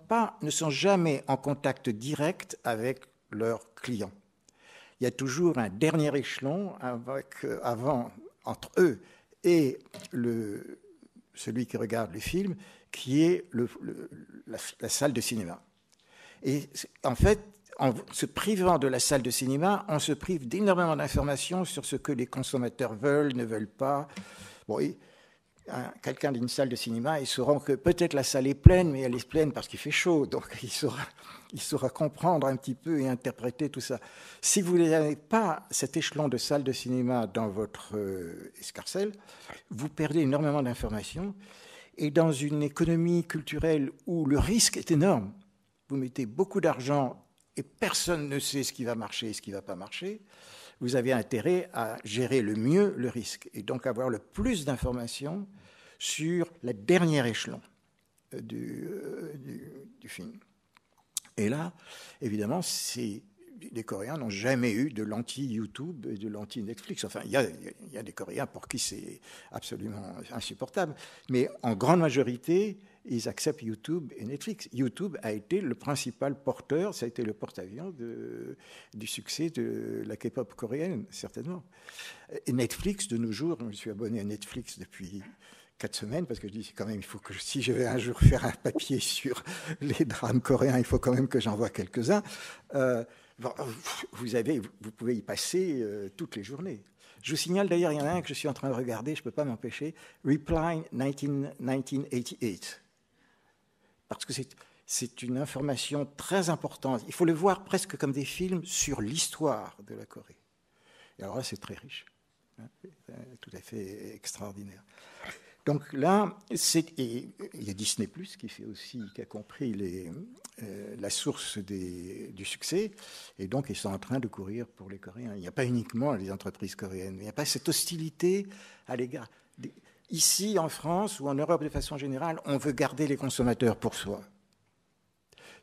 pas, ne sont jamais en contact direct avec leurs clients. Il y a toujours un dernier échelon avec, euh, avant entre eux et le, celui qui regarde le film, qui est le, la, salle de cinéma. Et en fait, en se privant de la salle de cinéma, on se prive d'énormément d'informations sur ce que les consommateurs veulent, ne veulent pas. Bon, quelqu'un d'une salle de cinéma, il saura que peut-être la salle est pleine, mais elle est pleine parce qu'il fait chaud. Donc il saura, il saura comprendre un petit peu et interpréter tout ça. Si vous n'avez pas cet échelon de salle de cinéma dans votre euh, escarcelle, vous perdez énormément d'informations. Et dans une économie culturelle où le risque est énorme, vous mettez beaucoup d'argent et personne ne sait ce qui va marcher et ce qui ne va pas marcher, vous avez intérêt à gérer le mieux le risque et donc avoir le plus d'informations sur le dernier échelon euh, euh, du, film. Et là, évidemment, les Coréens n'ont jamais eu de l'anti-YouTube et de l'anti-Netflix. Enfin, il y, a, des Coréens pour qui c'est absolument insupportable. Mais en grande majorité, ils acceptent YouTube et Netflix. YouTube a été le principal porteur, ça a été le porte-avions du succès de la K-pop coréenne, certainement. Et Netflix, de nos jours, je me suis abonné à Netflix depuis quatre semaines, parce que je dis quand même, il faut que si je vais un jour faire un papier sur les drames coréens, il faut quand même que j'en vois quelques-uns. Euh, vous, vous pouvez y passer euh, toutes les journées. Je vous signale d'ailleurs, il y en a un que je suis en train de regarder, je ne peux pas m'empêcher, Reply 1988 parce que c'est une information très importante. Il faut le voir presque comme des films sur l'histoire de la Corée. Et alors là, c'est très riche, hein, tout à fait extraordinaire. Donc là, il y a Disney qui fait aussi, qui a compris euh, la source du succès, et donc ils sont en train de courir pour les Coréens. Il n'y a pas uniquement les entreprises coréennes, il n'y a pas cette hostilité à l'égard. Ici, en France ou en Europe de façon générale, on veut garder les consommateurs pour soi.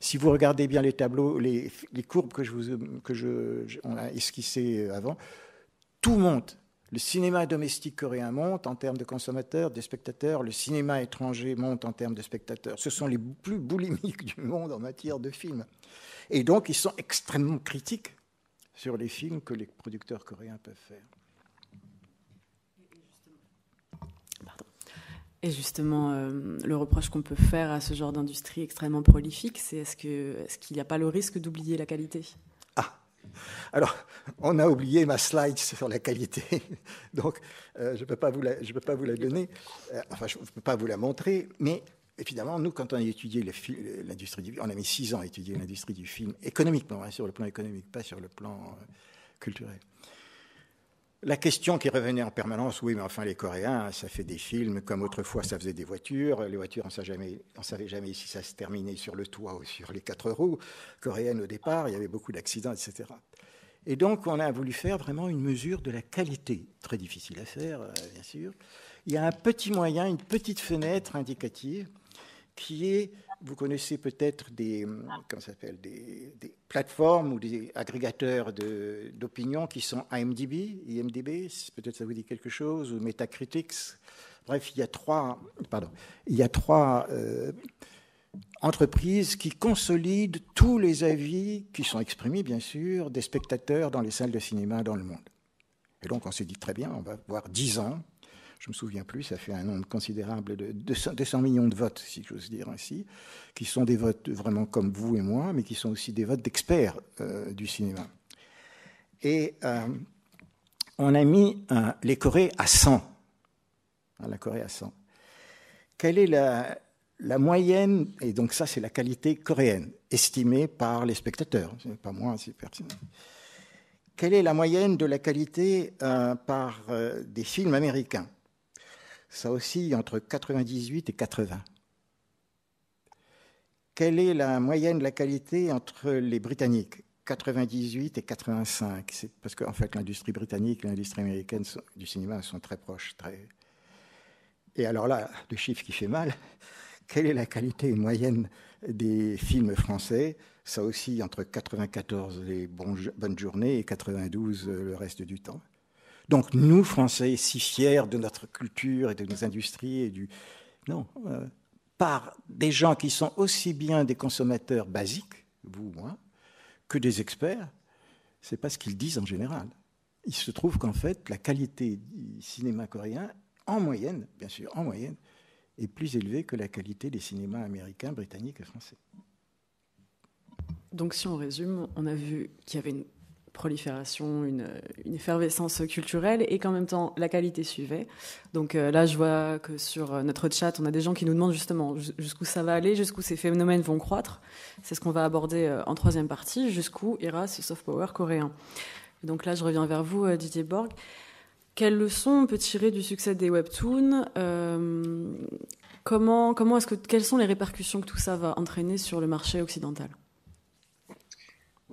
Si vous regardez bien les tableaux, les, courbes que je vous que je, esquissées avant, tout monte. Le cinéma domestique coréen monte en termes de consommateurs, de spectateurs. Le cinéma étranger monte en termes de spectateurs. Ce sont les plus boulimiques du monde en matière de films. Et donc, ils sont extrêmement critiques sur les films que les producteurs coréens peuvent faire. Et justement, euh, le reproche qu'on peut faire à ce genre d'industrie extrêmement prolifique, c'est est-ce qu'il n'y a pas le risque d'oublier la qualité? Alors, on a oublié ma slide sur la qualité, donc euh, je ne peux, pas vous la, peux pas vous la donner, euh, enfin je ne peux pas vous la montrer, mais évidemment, nous, quand on a étudié l'industrie du on a mis six ans à étudier l'industrie du film, économiquement, hein, sur le plan économique, pas sur le plan culturel. La question qui revenait en permanence, oui, mais enfin les Coréens, ça fait des films comme autrefois ça faisait des voitures. Les voitures, on ne savait jamais si ça se terminait sur le toit ou sur les quatre roues coréennes au départ. Il y avait beaucoup d'accidents, etc. Et donc on a voulu faire vraiment une mesure de la qualité, très difficile à faire, euh, bien sûr. Il y a un petit moyen, une petite fenêtre indicative qui est vous connaissez peut-être des, s'appelle, des, plateformes ou des agrégateurs d'opinion qui sont IMDb, IMDb, peut-être ça vous dit quelque chose, ou Metacritics. Bref, il y a trois, pardon, il y a trois euh, entreprises qui consolident tous les avis qui sont exprimés, bien sûr, des spectateurs dans les salles de cinéma dans le monde. Et donc, on s'est dit très bien, on va voir dix ans je me souviens plus, ça fait un nombre considérable de 200 millions de votes, si j'ose dire ainsi, qui sont des votes vraiment comme vous et moi, mais qui sont aussi des votes d'experts euh, du cinéma. Et euh, on a mis euh, les Corées à 100. Hein, la Corée à 100. Quelle est la, la moyenne, et donc ça c'est la qualité coréenne, estimée par les spectateurs, pas moi, c'est pertinent. Quelle est la moyenne de la qualité par des films américains? Ça oscille entre 98 et 80. Quelle est la moyenne de la qualité entre les Britanniques? 98 et 85. C'est parce qu'en fait, l'industrie britannique et l'industrie américaine du cinéma sont très proches. Et alors là, le chiffre qui fait mal, quelle est la qualité moyenne des films français? Ça oscille entre 94 les bonnes journées et 92 le reste du temps. Donc nous, Français, si fiers de notre culture et de nos industries et du... Non, euh, par des gens qui sont aussi bien des consommateurs basiques, vous ou moi, que des experts, c'est pas ce qu'ils disent en général. Il se trouve qu'en fait, la qualité du cinéma coréen, en moyenne, bien sûr, en moyenne, est plus élevée que la qualité des cinémas américains, britanniques et français. Donc si on résume, on a vu qu'il y avait une prolifération, une, effervescence culturelle et qu'en même temps la qualité suivait. Donc euh, là, je vois que sur euh, notre chat, on a des gens qui nous demandent justement jusqu'où ça va aller, jusqu'où ces phénomènes vont croître. C'est ce qu'on va aborder euh, en troisième partie, jusqu'où ira ce soft power coréen. donc là, je reviens vers vous, Didier Borg. Quelles leçons on peut tirer du succès des webtoons Comment, comment est-ce que, quelles sont les répercussions que tout ça va entraîner sur le marché occidental?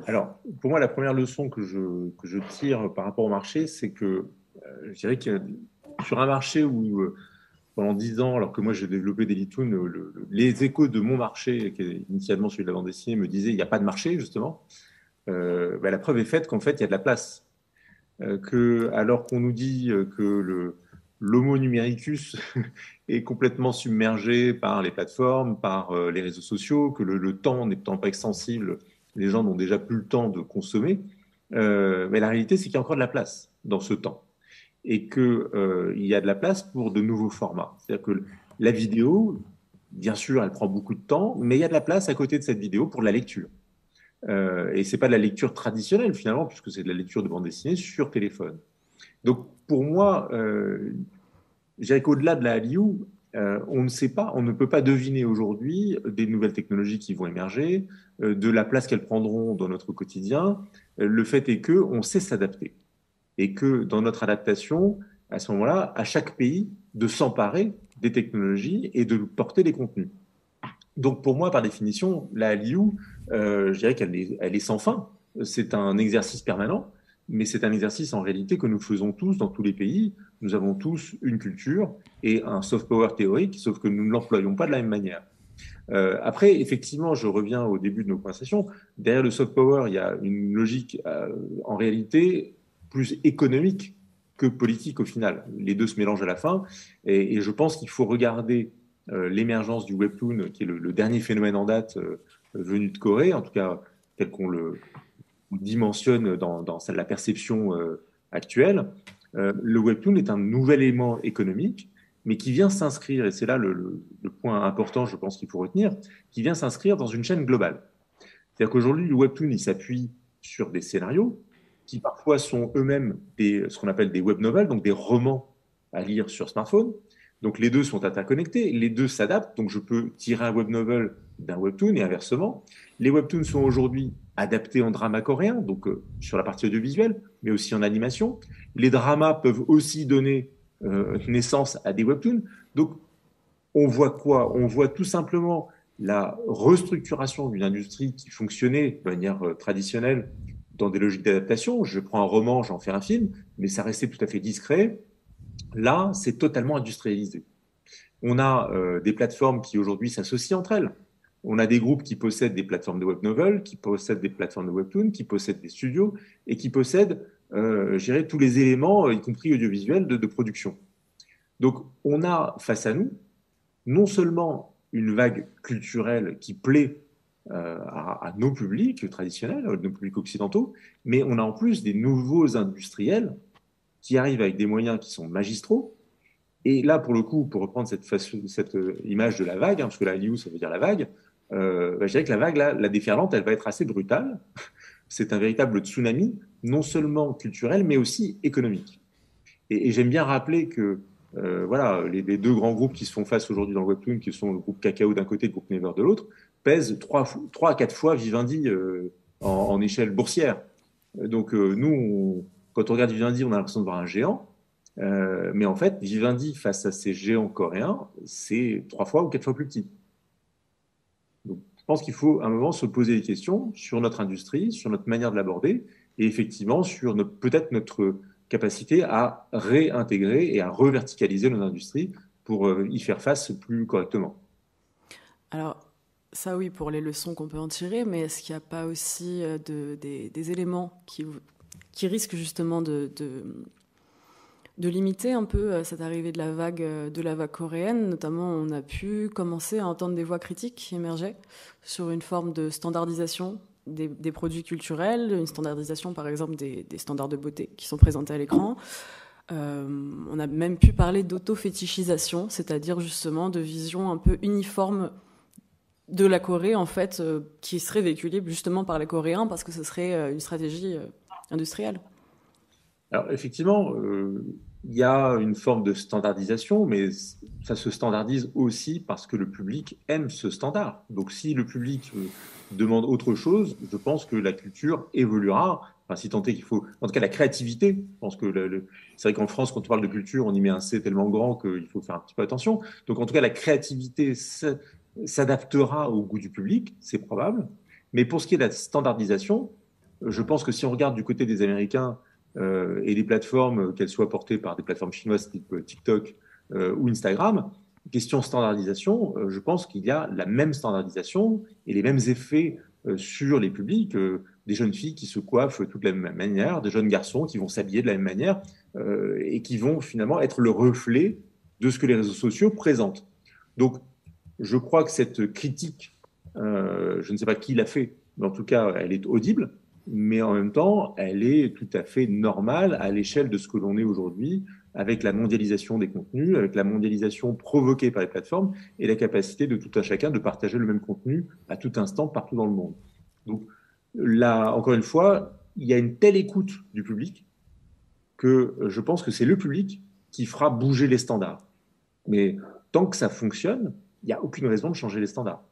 Alors, pour moi, la première leçon que je, que je tire par rapport au marché, c'est que euh, je dirais que sur un marché où euh, pendant dix ans, alors que moi j'ai développé des le, les échos de mon marché, qui est initialement celui de la bande dessinée, me disaient il n'y a pas de marché, justement. Euh, bah, la preuve est faite qu'en fait, il y a de la place. que, alors qu'on nous dit que l'homo numericus est complètement submergé par les plateformes, par les réseaux sociaux, que le, le temps n'étant pas extensible les gens n'ont déjà plus le temps de consommer. Euh, mais la réalité, c'est qu'il y a encore de la place dans ce temps et qu'il euh, y a de la place pour de nouveaux formats. C'est-à-dire que la vidéo, bien sûr, elle prend beaucoup de temps, mais il y a de la place à côté de cette vidéo pour la lecture. Euh, et c'est pas de la lecture traditionnelle finalement, puisque c'est de la lecture de bande dessinée sur téléphone. Donc pour moi, dirais qu'au-delà de la Liu, euh, on ne sait pas, on ne peut pas deviner aujourd'hui des nouvelles technologies qui vont émerger, euh, de la place qu'elles prendront dans notre quotidien. Euh, le fait est que on sait s'adapter et que dans notre adaptation, à ce moment-là, à chaque pays de s'emparer des technologies et de porter des contenus. Donc pour moi, par définition, la Liu, je dirais qu'elle est sans fin. C'est un exercice permanent mais c'est un exercice en réalité que nous faisons tous dans tous les pays. Nous avons tous une culture et un soft power théorique, sauf que nous ne l'employons pas de la même manière. Euh, après, effectivement, je reviens au début de nos conversations. Derrière le soft power, il y a une logique euh, en réalité plus économique que politique au final. Les deux se mélangent à la fin. Et, je pense qu'il faut regarder euh, l'émergence du webtoon, qui est le, dernier phénomène en date venu de Corée, en tout cas tel qu'on le, dimensionne dans, dans la perception actuelle, euh, le webtoon est un nouvel élément économique mais qui vient s'inscrire, et c'est là le, point important, je pense qu'il faut retenir, qui vient s'inscrire dans une chaîne globale. C'est-à-dire qu'aujourd'hui, le webtoon, il s'appuie sur des scénarios qui parfois sont eux-mêmes ce qu'on appelle des web novels, donc des romans à lire sur smartphone. Donc les deux sont interconnectés, les deux s'adaptent, donc je peux tirer un web novel d'un webtoon et inversement. Les webtoons sont aujourd'hui adaptés en drama coréen, donc euh, sur la partie audiovisuelle, mais aussi en animation. Les dramas peuvent aussi donner euh, naissance à des webtoons. Donc, on voit quoi? On voit tout simplement la restructuration d'une industrie qui fonctionnait de manière euh, traditionnelle dans des logiques d'adaptation. Je prends un roman, j'en fais un film, mais ça restait tout à fait discret. Là, c'est totalement industrialisé. On a euh, des plateformes qui aujourd'hui s'associent entre elles. On a des groupes qui possèdent des plateformes de web novel, qui possèdent des plateformes de webtoon, qui possèdent des studios et qui possèdent euh, tous les éléments, euh, y compris audiovisuels, de, production. Donc, on a face à nous non seulement une vague culturelle qui plaît euh, à, nos publics traditionnels, à nos publics occidentaux, mais on a en plus des nouveaux industriels qui arrivent avec des moyens qui sont magistraux. Et là, pour le coup, pour reprendre cette, image de la vague, hein, parce que la Liu, ça veut dire la vague, bah, je dirais que la vague, la déferlante, elle va être assez brutale. C'est un véritable tsunami non seulement culturel, mais aussi économique. Et, j'aime bien rappeler que euh, voilà, les, deux grands groupes qui se font face aujourd'hui dans le webtoon, qui sont le groupe Cacao d'un côté et le groupe Never de l'autre, pèsent trois, à quatre fois Vivendi euh, en, échelle boursière. Donc euh, nous, quand on regarde Vivendi, on a l'impression de voir un géant. mais en fait, Vivendi face à ces géants coréens, c'est trois fois ou quatre fois plus petit. Pense qu'il faut à un moment se poser des questions sur notre industrie, sur notre manière de l'aborder, et effectivement sur peut-être notre capacité à réintégrer et à reverticaliser nos industries pour euh, y faire face plus correctement. Alors, ça oui, pour les leçons qu'on peut en tirer, mais est-ce qu'il n'y a pas aussi euh, de, des, éléments qui, risquent justement de, limiter un peu euh, cette arrivée de la vague, de la vague coréenne Notamment, on a pu commencer à entendre des voix critiques qui émergeaient sur une forme de standardisation des, produits culturels, une standardisation par exemple des, standards de beauté qui sont présentés à l'écran. Euh, on a même pu parler d'auto-fétichisation, c'est-à-dire justement de vision un peu uniforme de la Corée en fait, euh, qui serait véhiculée justement par les Coréens parce que ce serait euh, une stratégie industrielle. Alors effectivement, il y a une forme de standardisation, mais ça se standardise aussi parce que le public aime ce standard. Donc si le public demande autre chose, je pense que la culture évoluera. Enfin, si tant est qu'il faut, en tout cas la créativité. Je pense que c'est vrai qu'en France, quand on parle de culture, on y met un C tellement grand qu'il faut faire un petit peu attention. Donc en tout cas, la créativité s'adaptera au goût du public, c'est probable. Mais pour ce qui est de la standardisation, je pense que si on regarde du côté des Américains euh, et des plateformes, qu'elles soient portées par des plateformes chinoises type TikTok euh, ou Instagram, question standardisation, euh, je pense qu'il y a la même standardisation et les mêmes effets euh, sur les publics, euh, des jeunes filles qui se coiffent toutes de la même manière, des jeunes garçons qui vont s'habiller de la même manière et qui vont finalement être le reflet de ce que les réseaux sociaux présentent. Donc, je crois que cette critique, je ne sais pas qui l'a fait, mais en tout cas, elle est audible, mais en même temps, elle est tout à fait normale à l'échelle de ce que l'on est aujourd'hui, avec la mondialisation des contenus, avec la mondialisation provoquée par les plateformes et la capacité de tout un chacun de partager le même contenu à tout instant partout dans le monde. Donc là, encore une fois, il y a une telle écoute du public que je pense que c'est le public qui fera bouger les standards. Mais tant que ça fonctionne, il n'y a aucune raison de changer les standards.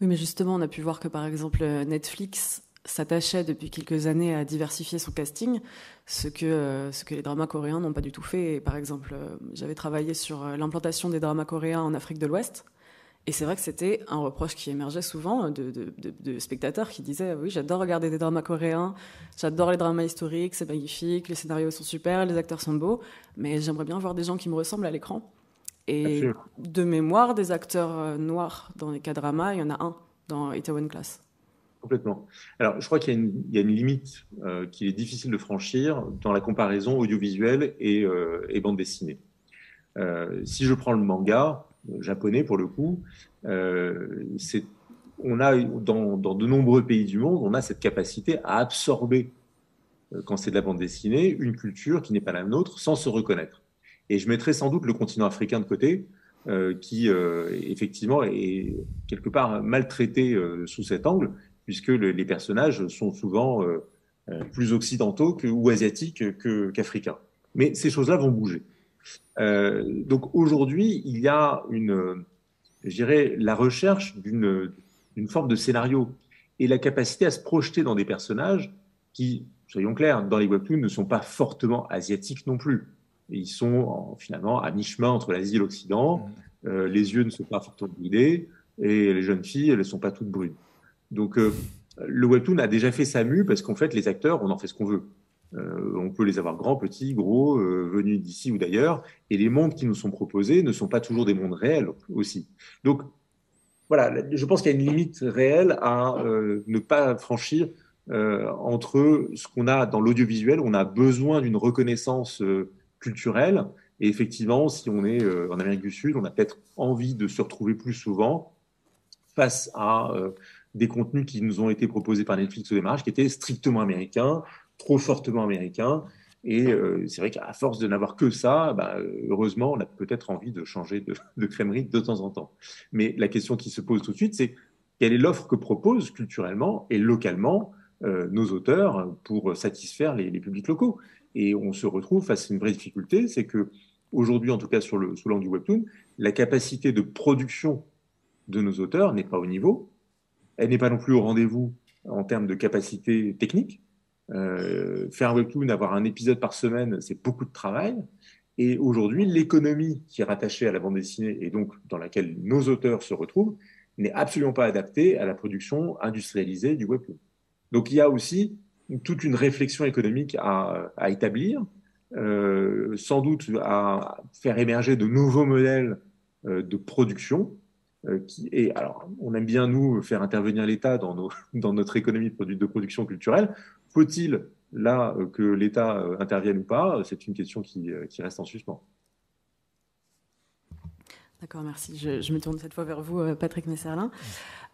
Oui, mais justement, on a pu voir que par exemple Netflix s'attachait depuis quelques années à diversifier son casting, ce que, euh, ce que les dramas coréens n'ont pas du tout fait. par exemple, euh, j'avais travaillé sur euh, l'implantation des dramas coréens en Afrique de l'Ouest. Et c'est vrai que c'était un reproche qui émergeait souvent de, de, spectateurs qui disaient Oui, j'adore regarder des dramas coréens, j'adore les dramas historiques, c'est magnifique, les scénarios sont super, les acteurs sont beaux, mais j'aimerais bien voir des gens qui me ressemblent à l'écran. Et de mémoire, des acteurs noirs dans les cas dramas, il y en a un dans Itaewon Class. Complètement. Alors, je crois qu'il y, a une limite euh, qu'il est difficile de franchir dans la comparaison audiovisuelle et, euh, bande dessinée. Euh, si je prends le manga japonais, pour le coup, on a dans, de nombreux pays du monde, on a cette capacité à absorber, quand c'est de la bande dessinée, une culture qui n'est pas la nôtre sans se reconnaître. Et je mettrais sans doute le continent africain de côté, euh, qui euh, effectivement est quelque part maltraité euh, sous cet angle, puisque les personnages sont souvent plus occidentaux que, ou asiatiques qu'africains. Mais ces choses-là vont bouger. donc aujourd'hui, il y a une, je dirais, la recherche d'une forme de scénario et la capacité à se projeter dans des personnages qui, soyons clairs, dans les webtoons ne sont pas fortement asiatiques non plus ils sont finalement à mi-chemin entre l'Asie et l'Occident. Mm. Euh, les yeux ne sont pas fortement bridés et les jeunes filles, elles ne sont pas toutes brunes. Donc, euh, le webtoon a déjà fait sa mue parce qu'en fait, les acteurs, on en fait ce qu'on veut. Euh, on peut les avoir grands, petits, gros, venus d'ici ou d'ailleurs, et les mondes qui nous sont proposés ne sont pas toujours des mondes réels aussi. Donc, voilà, je pense qu'il y a une limite réelle à ne pas franchir entre ce qu'on a dans l'audiovisuel, on a besoin d'une reconnaissance culturel. Et effectivement, si on est euh, en Amérique du Sud, on a peut-être envie de se retrouver plus souvent face à euh, des contenus qui nous ont été proposés par Netflix au démarrage, qui étaient strictement américains, trop fortement américains. Et euh, c'est vrai qu'à force de n'avoir que ça, bah, heureusement, on a peut-être envie de changer de, de de temps en temps. Mais la question qui se pose tout de suite, c'est quelle est l'offre que proposent culturellement et localement nos auteurs pour satisfaire les, les, publics locaux? Et on se retrouve face à une vraie difficulté, c'est que aujourd'hui, en tout cas sur le, sous l'angle du webtoon, la capacité de production de nos auteurs n'est pas au niveau. Elle n'est pas non plus au rendez-vous en termes de capacité technique. Euh, faire un webtoon, avoir un épisode par semaine, c'est beaucoup de travail. Et aujourd'hui, l'économie qui est rattachée à la bande dessinée et donc dans laquelle nos auteurs se retrouvent n'est absolument pas adaptée à la production industrialisée du webtoon. Donc il y a aussi toute une réflexion économique à, établir, euh, sans doute à faire émerger de nouveaux modèles euh, de production. Euh, alors, on aime bien nous faire intervenir l'État dans, notre économie de, production culturelle. Faut-il là que l'État intervienne ou pas? C'est une question qui, reste en suspens. D'accord, merci. Je, me tourne cette fois vers vous, Patrick Messerlin.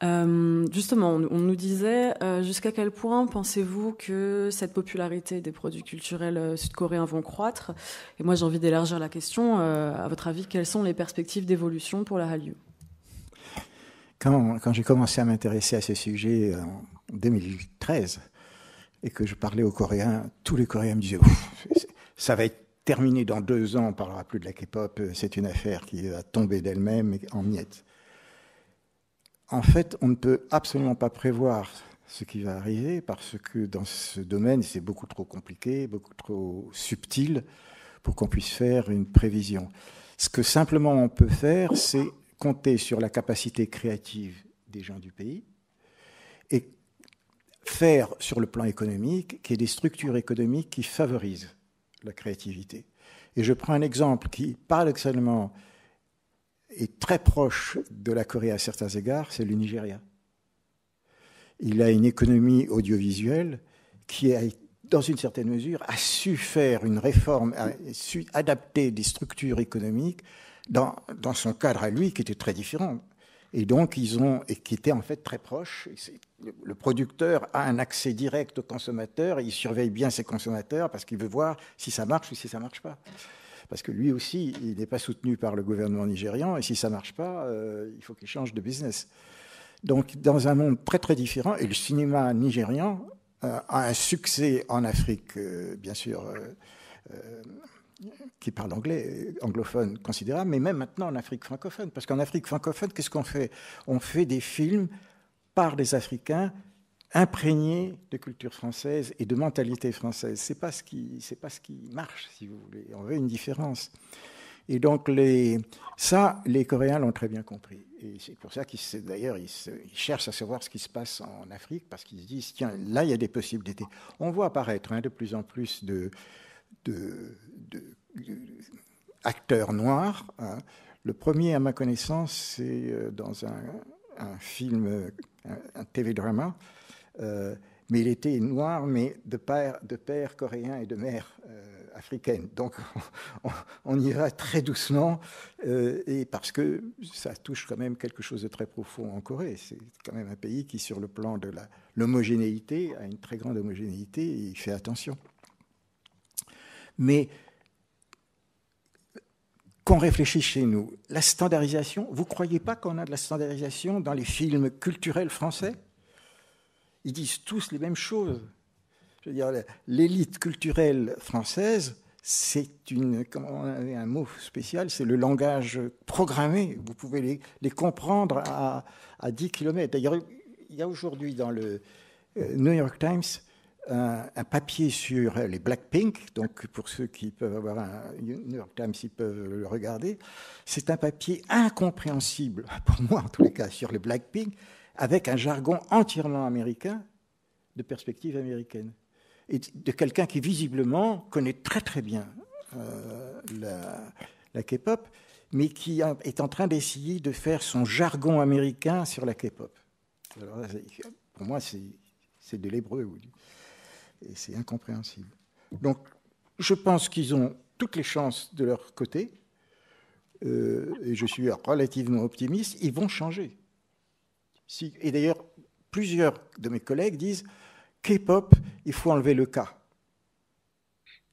Euh, justement, on, nous disait euh, jusqu'à quel point pensez-vous que cette popularité des produits culturels euh, sud-coréens vont croître? Et moi, j'ai envie d'élargir la question. à votre avis, quelles sont les perspectives d'évolution pour la Hallyu? Quand, j'ai commencé à m'intéresser à ce sujet en 2013 et que je parlais aux Coréens, tous les Coréens me disaient ça va être terminé dans deux ans, on parlera plus de la K-pop, c'est une affaire qui va tomber d'elle-même en miettes en fait, on ne peut absolument pas prévoir ce qui va arriver parce que dans ce domaine, c'est beaucoup trop compliqué, beaucoup trop subtil pour qu'on puisse faire une prévision. Ce que simplement on peut faire, c'est compter sur la capacité créative des gens du pays et faire sur le plan économique qu'il y ait des structures économiques qui favorisent la créativité. Et je prends un exemple qui, paradoxalement, est très proche de la Corée à certains égards, c'est le Nigeria. Il a une économie audiovisuelle qui, a, dans une certaine mesure, a su faire une réforme, a su adapter des structures économiques dans, son cadre à lui, qui était très différent. Et donc, ils ont, et qui était en fait très proche. Le producteur a un accès direct au consommateur, il surveille bien ses consommateurs parce qu'il veut voir si ça marche ou si ça ne marche pas parce que lui aussi, il n'est pas soutenu par le gouvernement nigérian, et si ça ne marche pas, euh, il faut qu'il change de business. Donc, dans un monde très très différent, et le cinéma nigérian euh, a un succès en Afrique, euh, bien sûr, qui parle anglais, anglophone considérable, mais même maintenant en Afrique francophone, parce qu'en Afrique francophone, qu'est-ce qu'on fait? On fait des films par des Africains imprégné de culture française et de mentalité française. C'est pas ce qui, c'est pas ce qui marche, si vous voulez. On veut une différence. Et donc les, ça, les Coréens l'ont très bien compris. Et c'est pour ça qu'ils, d'ailleurs, ils, cherchent à savoir ce qui se passe en Afrique parce qu'ils se disent tiens, là, il y a des possibilités. On voit apparaître hein, de plus en plus de, de, acteurs noirs. Hein. Le premier, à ma connaissance, c'est euh, dans un, film, un, un TV-drama euh, mais il était noir, mais de père, coréen et de mère euh, africaine. Donc on, y va très doucement, euh, et parce que ça touche quand même quelque chose de très profond en Corée. C'est quand même un pays qui, sur le plan de l'homogénéité, a une très grande homogénéité et il fait attention. Mais qu'on réfléchisse chez nous. La standardisation, vous ne croyez pas qu'on a de la standardisation dans les films culturels français? Ils disent tous les mêmes choses. Je veux dire, l'élite culturelle française, c'est une, comment un mot spécial, c'est le langage programmé. Vous pouvez les, les comprendre à, à 10 km. D'ailleurs, il y a aujourd'hui dans le euh, New York Times un, papier sur les Blackpink, donc pour ceux qui peuvent avoir un New York Times, ils peuvent le regarder. C'est un papier incompréhensible, pour moi en tous les cas, sur les Blackpink, avec un jargon entièrement américain, de perspective américaine. Et de quelqu'un qui visiblement connaît très très bien euh, la, la K-pop, mais qui est en train d'essayer de faire son jargon américain sur la K-pop. Pour moi, c'est de l'hébreu et c'est incompréhensible. Donc, je pense qu'ils ont toutes les chances de leur côté, euh, et je suis relativement optimiste, ils vont changer. Et d'ailleurs, plusieurs de mes collègues disent K-pop, il faut enlever le K.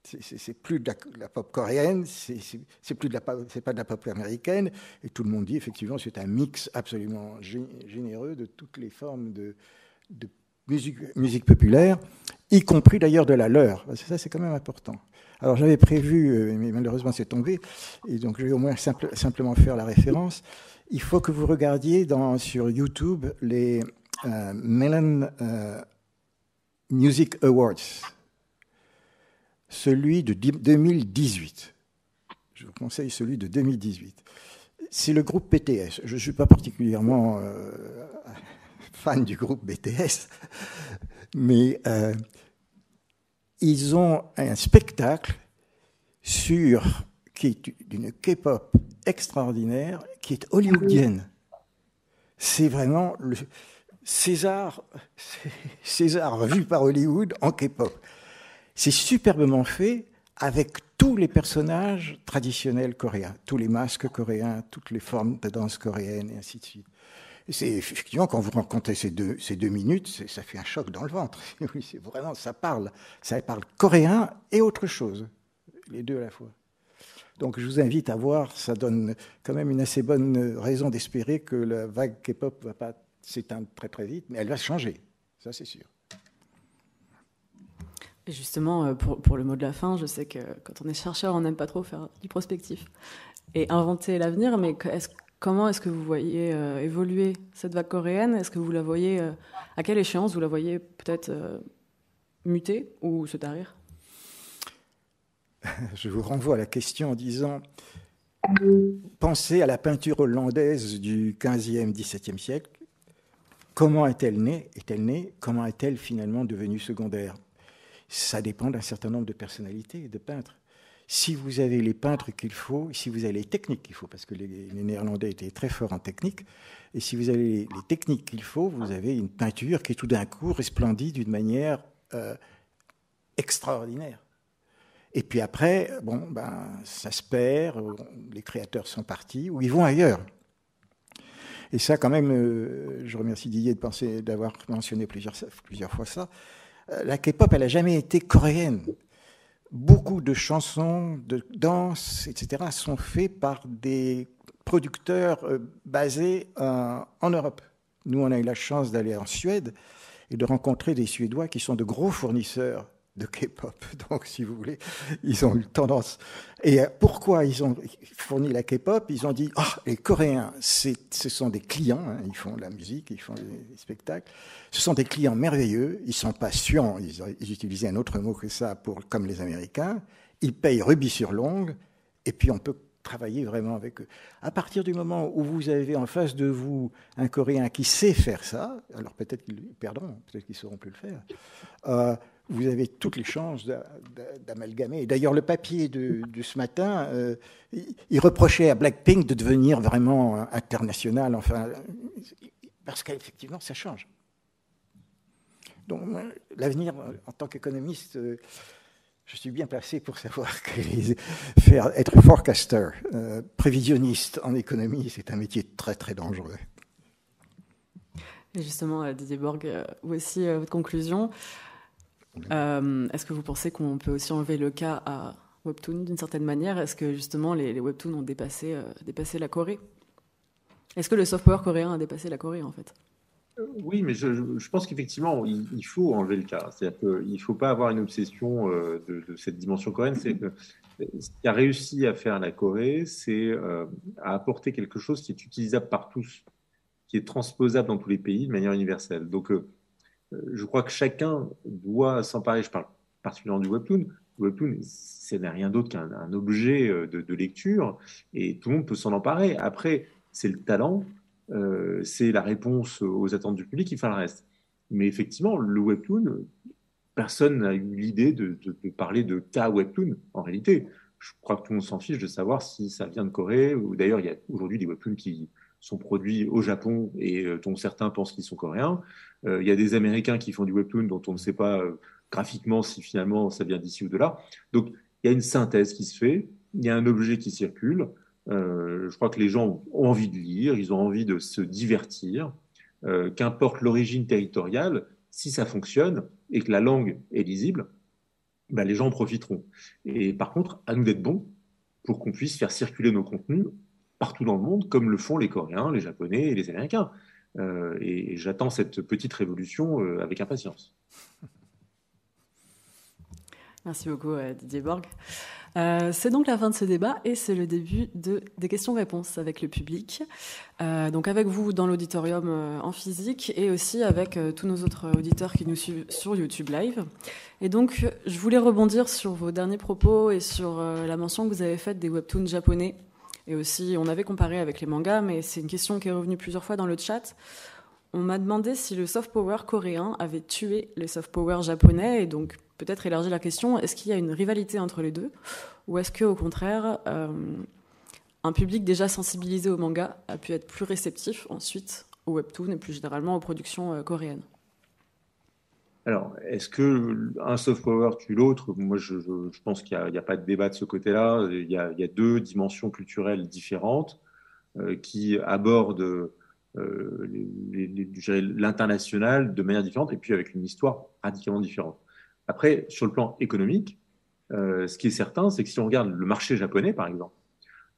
C'est plus de la, pop coréenne, c'est plus de la, pas de la pop américaine, et tout le monde dit effectivement c'est un mix absolument généreux de toutes les formes de, musique populaire, y compris d'ailleurs de la leur. Ça, c'est quand même important. Alors j'avais prévu, euh, mais malheureusement c'est tombé, et donc je vais au moins simplement faire la référence. Il faut que vous regardiez dans, sur YouTube les euh, Melon euh, Music Awards, celui de 2018. Je vous conseille celui de 2018. C'est le groupe BTS. Je ne suis pas particulièrement fan du groupe BTS, mais euh, ils ont un spectacle sur qui est d'une K-pop extraordinaire, qui est hollywoodienne. C'est vraiment César, César vu par Hollywood en K-pop. C'est superbement fait avec tous les personnages traditionnels coréens, tous les masques coréens, toutes les formes de danse coréenne et ainsi de suite c'est effectivement quand vous rencontrez ces deux, minutes, ça fait un choc dans le ventre. Oui, vraiment, ça parle, ça parle coréen et autre chose, les deux à la fois. Donc je vous invite à voir, ça donne quand même une assez bonne raison d'espérer que la vague K-pop va pas s'éteindre très très vite, mais elle va changer, ça c'est sûr. Justement, euh, pour, pour, le mot de la fin, je sais que quand on est chercheur, on n'aime pas trop faire du prospectif et inventer l'avenir, mais est-ce Comment est-ce que vous voyez euh, évoluer cette vague coréenne? Est-ce que vous la voyez, euh, à quelle échéance vous la voyez peut-être euh, muter ou se tarir? Je vous renvoie à la question en disant pensez à la peinture hollandaise du 15e, 17e siècle. Comment est-elle née? Est-elle née? Comment est-elle finalement devenue secondaire? Ça dépend d'un certain nombre de personnalités, de peintres si vous avez les peintres qu'il faut, si vous avez les techniques qu'il faut, parce que les, Néerlandais étaient très forts en technique, et si vous avez les, techniques qu'il faut, vous avez une peinture qui tout d'un coup resplendit d'une manière euh, extraordinaire. Et puis après, bon, ben, ça se perd, les créateurs sont partis, ou ils vont ailleurs. Et ça, quand même, euh, je remercie Didier de penser, d'avoir mentionné plusieurs, fois ça. Euh, la K-pop, elle n'a jamais été coréenne beaucoup de chansons, de danses, etc., sont faits par des producteurs euh, basés euh, en Europe. Nous, on a eu la chance d'aller en Suède et de rencontrer des Suédois qui sont de gros fournisseurs de K-pop. Donc, si vous voulez, ils ont eu tendance. Et euh, pourquoi ils ont fourni la K-pop? Ils ont dit oh, les Coréens, ce sont des clients, hein, ils font de la musique, ils font des, spectacles. Ce sont des clients merveilleux, ils sont patients, ils, ils utilisaient un autre mot que ça pour comme les Américains. Ils payent rubis sur longue, et puis on peut travailler vraiment avec eux. À partir du moment où vous avez en face de vous un Coréen qui sait faire ça, alors peut-être qu'ils perdront, peut-être qu'ils ne sauront plus le faire. Euh, vous avez toutes les chances d'amalgamer. D'ailleurs, le papier de, ce matin, euh, il reprochait à Blackpink de devenir vraiment international, enfin, parce qu'effectivement, ça change. Donc, l'avenir, en tant qu'économiste, euh, je suis bien placé pour savoir que faire, être forecaster, euh, prévisionniste en économie, c'est un métier très très dangereux. Et justement, Didier Borg, aussi, votre conclusion. Euh, est-ce que vous pensez qu'on peut aussi enlever le cas à webtoon d'une certaine manière? Est-ce que justement les, webtoons ont dépassé, dépassé la Corée? Est-ce que le soft power coréen a dépassé la Corée en fait? Oui, mais je, pense qu'effectivement, il, faut enlever le cas. C'est-à-dire qu'il ne faut pas avoir une obsession de, de, cette dimension coréenne. C'est que ce qui a réussi à faire la Corée, c'est euh, à apporter quelque chose qui est utilisable par tous, qui est transposable dans tous les pays de manière universelle. Donc, euh, euh, je crois que chacun doit s'emparer. Je parle particulièrement du webtoon. Le webtoon, ce n'est rien d'autre qu'un objet de, lecture et tout le monde peut s'en emparer. Après, c'est le talent, c'est la réponse aux attentes du public qui fait le reste. Mais effectivement, le webtoon, personne n'a eu l'idée de, parler de cas webtoon en réalité. Je crois que tout le monde s'en fiche de savoir si ça vient de Corée, ou d'ailleurs, il y a aujourd'hui des webtoons qui sont produits au Japon et euh, dont certains pensent qu'ils sont coréens. Euh, il y a des Américains qui font du webtoon dont on ne sait pas euh, graphiquement si finalement ça vient d'ici ou de là. Donc, il y a une synthèse qui se fait, il y a un objet qui circule. je crois que les gens ont envie de lire, ils ont envie de se divertir. Qu'importe l'origine territoriale, si ça fonctionne et que la langue est lisible, ben les gens en profiteront. Et par contre, à nous d'être bons pour qu'on puisse faire circuler nos contenus partout dans le monde, comme le font les Coréens, les Japonais et les Américains. Euh, et, j'attends cette petite révolution euh, avec impatience. Merci beaucoup, euh, Didier Borg. C'est donc la fin de ce débat et c'est le début de, des questions-réponses avec le public. Donc avec vous dans l'auditorium en physique et aussi avec tous nos autres auditeurs qui nous suivent sur YouTube Live. Et donc je voulais rebondir sur vos derniers propos et sur la mention que vous avez faite des webtoons japonais. Et aussi, on avait comparé avec les mangas, mais c'est une question qui est revenue plusieurs fois dans le chat. On m'a demandé si le soft power coréen avait tué le soft power japonais et donc peut-être élargir la question, est-ce qu'il y a une rivalité entre les deux Ou est-ce qu'au contraire, euh, un public déjà sensibilisé au manga a pu être plus réceptif ensuite au webtoon et plus généralement aux productions euh, coréennes? Alors, est-ce que un soft power tue l'autre? Moi, je, pense qu'il n'y a, pas de débat de ce côté-là. Il, y a deux dimensions culturelles différentes euh, qui abordent l'international de manière différente et puis avec une histoire radicalement différente. Après, sur le plan économique, euh, ce qui est certain, c'est que si on regarde le marché japonais, par exemple,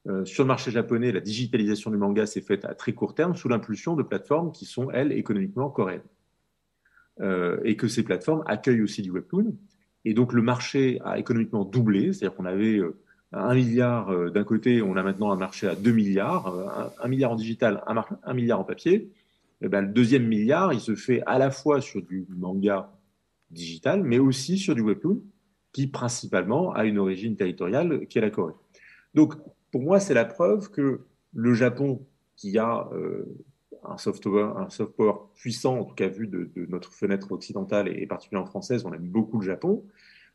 euh, sur le marché japonais, la digitalisation du manga s'est faite à très court terme sous l'impulsion de plateformes qui sont, elles, économiquement coréennes. Euh, et que ces plateformes accueillent aussi du webtoon. Et donc le marché a économiquement doublé, c'est-à-dire qu'on avait un milliard d'un côté, on a maintenant un marché à 2 milliards, un, milliard en digital, un, milliard en papier. Et ben, le deuxième milliard, il se fait à la fois sur du manga digital, mais aussi sur du webtoon, qui principalement a une origine territoriale qui est la Corée. Donc, pour moi, c'est la preuve que le Japon, qui a euh, un, soft power puissant, en tout cas vu de, notre fenêtre occidentale et, particulièrement française, on aime beaucoup le Japon,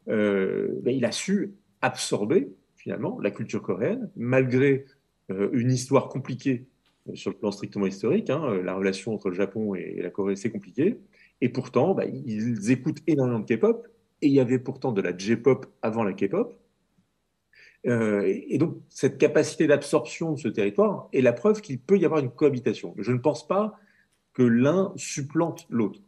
euh, ben, il a su absorber finalement la culture coréenne, malgré euh, une histoire compliquée sur le plan strictement historique. Hein, la relation entre le Japon et la Corée, c'est compliqué. Et pourtant, bah, ils écoutent énormément de K-pop. Et il y avait pourtant de la J-pop avant la K-pop. Euh, et donc, cette capacité d'absorption de ce territoire est la preuve qu'il peut y avoir une cohabitation. Je ne pense pas que l'un supplante l'autre.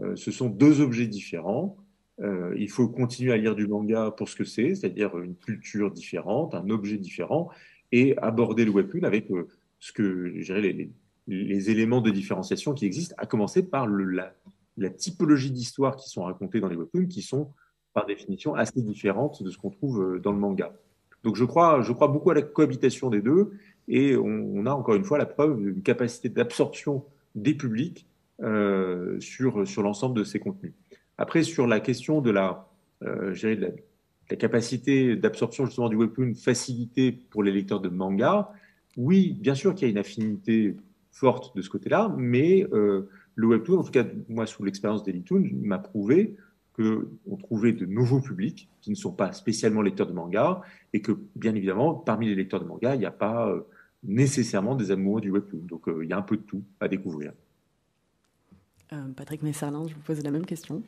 Euh, ce sont deux objets différents. Euh, il faut continuer à lire du manga pour ce que c'est, c'est-à-dire une culture différente, un objet différent, et aborder le webtoon avec ce que, je les, éléments de différenciation qui existent, à commencer par la, la typologie d'histoires qui sont racontées dans les webtoons qui sont par définition assez différentes de ce qu'on trouve dans le manga. Donc je crois, beaucoup à la cohabitation des deux et on, a encore une fois la preuve d'une capacité d'absorption des publics euh, sur, l'ensemble de ces contenus. Après, sur la question de la, euh, de la, capacité d'absorption justement du webtoon facilité pour les lecteurs de manga, oui, bien sûr qu'il y a une affinité forte de ce côté-là, mais euh, le webtoon, en tout cas moi sous l'expérience d'Elitoon, m'a prouvé qu'on trouvait de nouveaux publics qui ne sont pas spécialement lecteurs de manga et que bien évidemment parmi les lecteurs de manga il n'y a pas euh, nécessairement des amoureux du webtoon. Donc euh, il y a un peu de tout à découvrir. Euh, Patrick Messarlin, je vous pose la même question.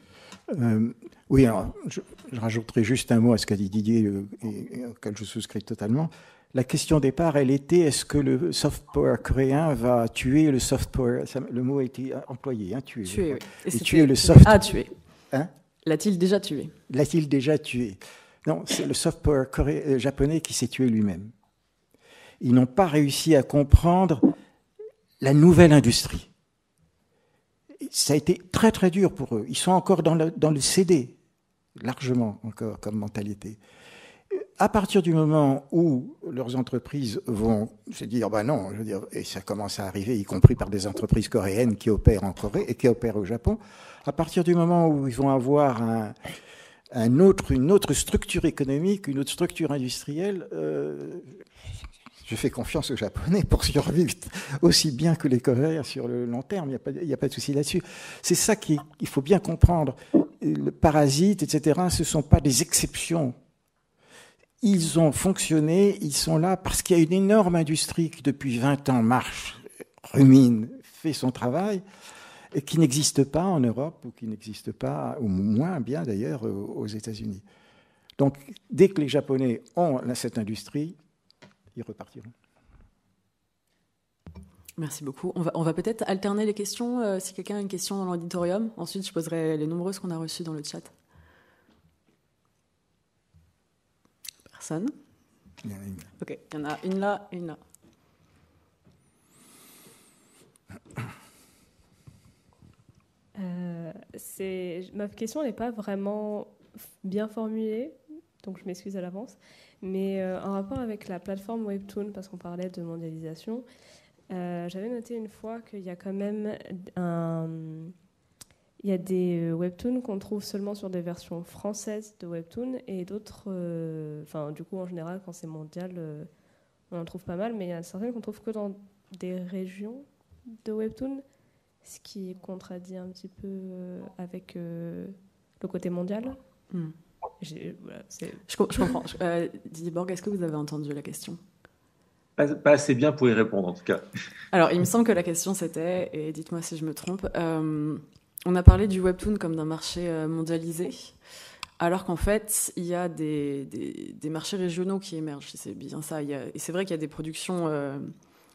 oui, alors je, je, rajouterai juste un mot à ce qu'a dit Didier et, auquel je souscris totalement la question départ, elle était est-ce que le soft power coréen va tuer le soft power Le mot a été employé, hein, tuer. Tuer, oui. Et, tuer le soft. Ah, tuer. Hein? L'a-t-il déjà tué? L'a-t-il déjà tué? Non, c'est le soft power euh, japonais qui s'est tué lui-même. Ils n'ont pas réussi à comprendre la nouvelle industrie. Ça a été très très dur pour eux. Ils sont encore dans le, CD, largement encore comme mentalité. À partir du moment où leurs entreprises vont se dire, bah non, je veux dire, et ça commence à arriver, y compris par des entreprises coréennes qui opèrent en Corée et qui opèrent au Japon, à partir du moment où ils vont avoir un, autre, une autre structure économique, une autre structure industrielle, euh, je fais confiance aux Japonais pour survivre aussi bien que les Coréens sur le long terme. Il n'y a, pas de souci là-dessus. C'est ça qu'il faut bien comprendre. Le parasite, etc., ce ne sont pas des exceptions. Ils ont fonctionné, ils sont là parce qu'il y a une énorme industrie qui depuis 20 ans marche, rumine, fait son travail qui n'existe pas en Europe ou qui n'existe pas, ou moins bien d'ailleurs, aux États-Unis. Donc, dès que les Japonais ont cette industrie, ils repartiront. Merci beaucoup. On va, on va peut-être alterner les questions. Euh, si quelqu'un a une question dans l'auditorium, ensuite je poserai les nombreuses qu'on a reçues dans le chat. Personne? Il y en a une. Ok, il y en a une là et une là. Euh, ma question n'est pas vraiment bien formulée, donc je m'excuse à l'avance. Mais euh, en rapport avec la plateforme Webtoon, parce qu'on parlait de mondialisation, euh, j'avais noté une fois qu'il y a quand même il y a des webtoons qu'on trouve seulement sur des versions françaises de webtoon et d'autres, du coup en général quand c'est mondial, on en trouve pas mal, mais il y a certaines qu'on trouve que dans des régions de webtoon ce qui contredit un petit peu euh, avec euh, le côté mondial. Hmm. je, comprends. Euh, Didier Borg, est-ce que vous avez entendu la question? Pas, assez bien pour y répondre, en tout cas. Alors, il me semble que la question c'était, et dites-moi si je me trompe, on a parlé du webtoon comme d'un marché mondialisé, alors qu'en fait, il y a des, des, marchés régionaux qui émergent. C'est bien ça. et c'est vrai qu'il y a des productions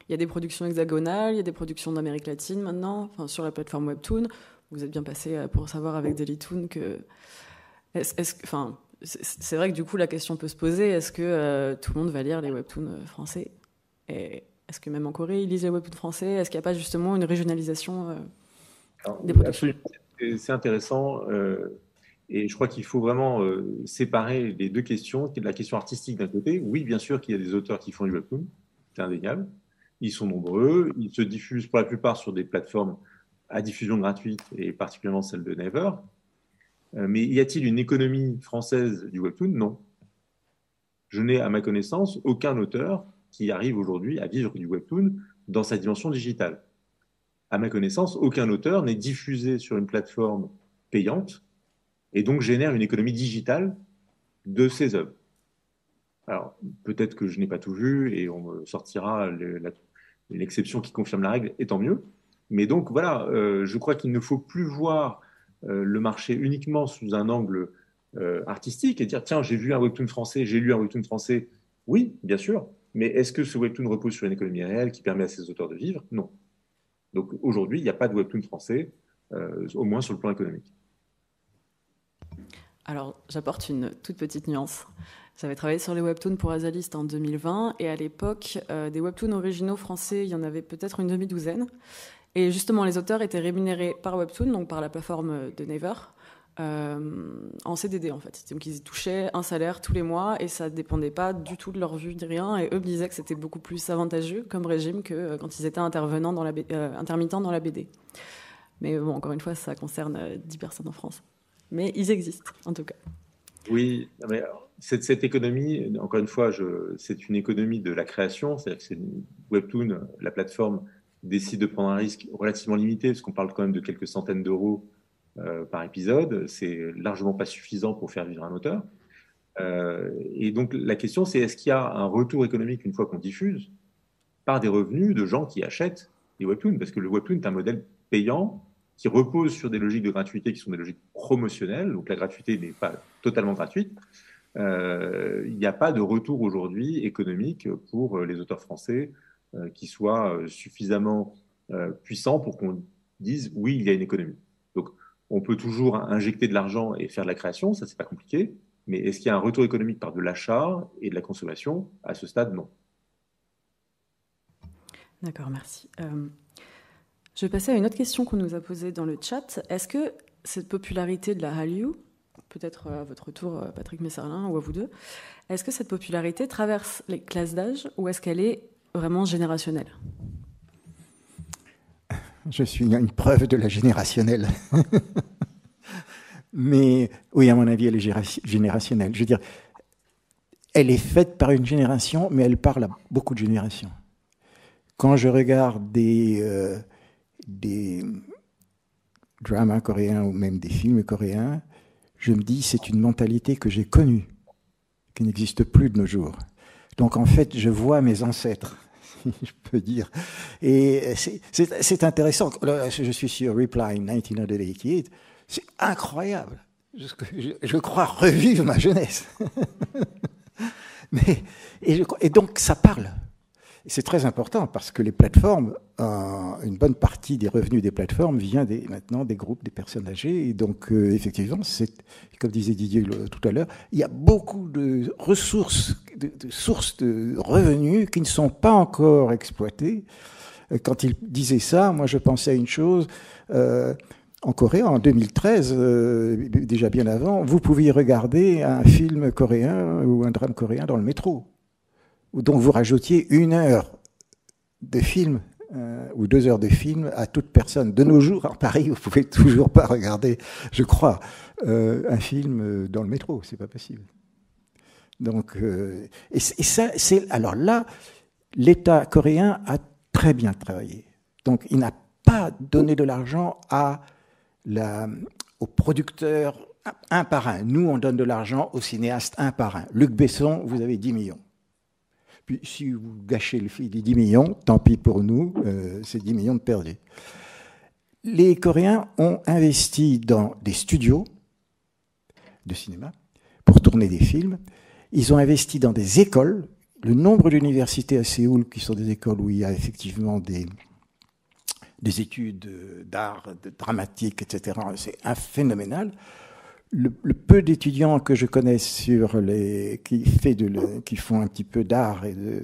il y a des productions hexagonales, il y a des productions d'Amérique latine maintenant, enfin, sur la plateforme Webtoon. Vous êtes bien passé euh, pour savoir avec Dailytoon que. Est-ce, enfin, c'est vrai que du coup, la question peut se poser est-ce que euh, tout le monde va lire les webtoons euh, français? Et est-ce que même en Corée, ils lisent les webtoons français? Est-ce qu'il n'y a pas justement une régionalisation des productions? C'est intéressant. et je crois qu'il faut vraiment séparer les deux questions. La question artistique d'un côté, oui, bien sûr qu'il y a des auteurs qui font du webtoon, c'est indéniable. Ils sont nombreux, ils se diffusent pour la plupart sur des plateformes à diffusion gratuite et particulièrement celle de Never. Euh, mais y a-t-il une économie française du webtoon? Non. Je n'ai à ma connaissance aucun auteur qui arrive aujourd'hui à vivre du webtoon dans sa dimension digitale. À ma connaissance, aucun auteur n'est diffusé sur une plateforme payante et donc génère une économie digitale de ses œuvres. Alors, peut-être que je n'ai pas tout vu et on sortira la, l'exception qui confirme la règle, et tant mieux. Mais donc voilà, euh, je crois qu'il ne faut plus voir euh, le marché uniquement sous un angle euh, artistique et dire tiens, j'ai vu un webtoon français, j'ai lu un webtoon français. Oui, bien sûr, mais est-ce que ce webtoon repose sur une économie réelle qui permet à ses auteurs de vivre? Non. Donc aujourd'hui, il n'y a pas de webtoon français, au moins sur le plan économique. Alors, j'apporte une toute petite nuance. J'avais travaillé sur les webtoons pour Azalist en 2020 et à l'époque, euh, des webtoons originaux français, il y en avait peut-être une demi-douzaine. Et justement, les auteurs étaient rémunérés par Webtoon, donc par la plateforme de Never, euh, en CDD en fait. Donc ils touchaient un salaire tous les mois et ça dépendait pas du tout de leur vue de rien. Et eux me disaient que c'était beaucoup plus avantageux comme régime que euh, quand ils étaient intervenants dans la, intermittents dans la BD. Mais bon, encore une fois, ça concerne 10 personnes en France. Mais ils existent, en tout cas. Oui, mais cette, économie, encore une fois, c'est une économie de la création, c'est-à-dire que c'est Webtoon, la plateforme décide de prendre un risque relativement limité, parce qu'on parle quand même de quelques centaines d'euros euh, par épisode, c'est largement pas suffisant pour faire vivre un auteur. Euh, et donc la question, c'est est-ce qu'il y a un retour économique une fois qu'on diffuse par des revenus de gens qui achètent des webtoons, parce que le webtoon est un modèle payant qui repose sur des logiques de gratuité qui sont des logiques promotionnelles, donc la gratuité n'est pas totalement gratuite. Euh, il n'y a pas de retour aujourd'hui économique pour les auteurs français euh, qui soit euh, suffisamment puissant pour qu'on dise oui, il y a une économie. Donc, on peut toujours injecter de l'argent et faire de la création, ça c'est pas compliqué, Mais est-ce qu'il y a un retour économique par de l'achat et de la consommation? À ce stade, non. D'accord, merci. Euh, je vais passer à une autre question qu'on nous a posée dans le chat. Est-ce que cette popularité de la Hallyu, peut-être à votre tour, euh, Patrick Messerlin, ou à vous deux, est-ce que cette popularité traverse les classes d'âge ou est-ce qu'elle est vraiment générationnelle? Je suis une preuve de la générationnelle. Mais oui, à mon avis, elle est générationnelle. Je veux dire, elle est faite par une génération, mais elle parle à beaucoup de générations. Quand je regarde des, euh, des dramas coréens ou même des films coréens, je me dis c'est une mentalité que j'ai connue, qui n'existe plus de nos jours. Donc en fait, je vois mes ancêtres, si je peux dire. Et c'est intéressant. Je suis sur Reply 1988. C'est incroyable. Je, crois revivre ma jeunesse. Mais, et donc ça parle. C'est très important parce que les plateformes, une bonne partie des revenus des plateformes vient maintenant des groupes, des personnes âgées. Et donc, euh, effectivement, c'est, comme disait Didier tout à l'heure, il y a beaucoup de ressources, de, sources de revenus qui ne sont pas encore exploitées. Euh, quand il disait ça, moi, je pensais à une chose. Euh, en Corée, en 2013, déjà bien avant, vous pouviez regarder un film coréen ou un drame coréen dans le métro donc vous rajoutiez une heure de film euh, ou deux heures de film à toute personne. De nos jours, en Paris, vous pouvez toujours pas regarder, je crois, euh, un film dans le métro, c'est pas possible. Donc, euh, et, ça, c'est alors là, l'État coréen a très bien travaillé. Donc, il n'a pas donné de l'argent à la, aux producteurs un par un. Nous, on donne de l'argent aux cinéastes un par un. Luc Besson, vous avez 10 millions. Si vous gâchez le fil des 10 millions, tant pis pour nous, euh, c'est 10 millions de perdus. Les Coréens ont investi dans des studios de cinéma pour tourner des films. Ils ont investi dans des écoles. Le nombre d'universités à Séoul, qui sont des écoles où il y a effectivement des, des études d'art, de dramatique, etc., c'est phénoménal le, peu d'étudiants que je connais sur les, qui, font un petit peu d'art et de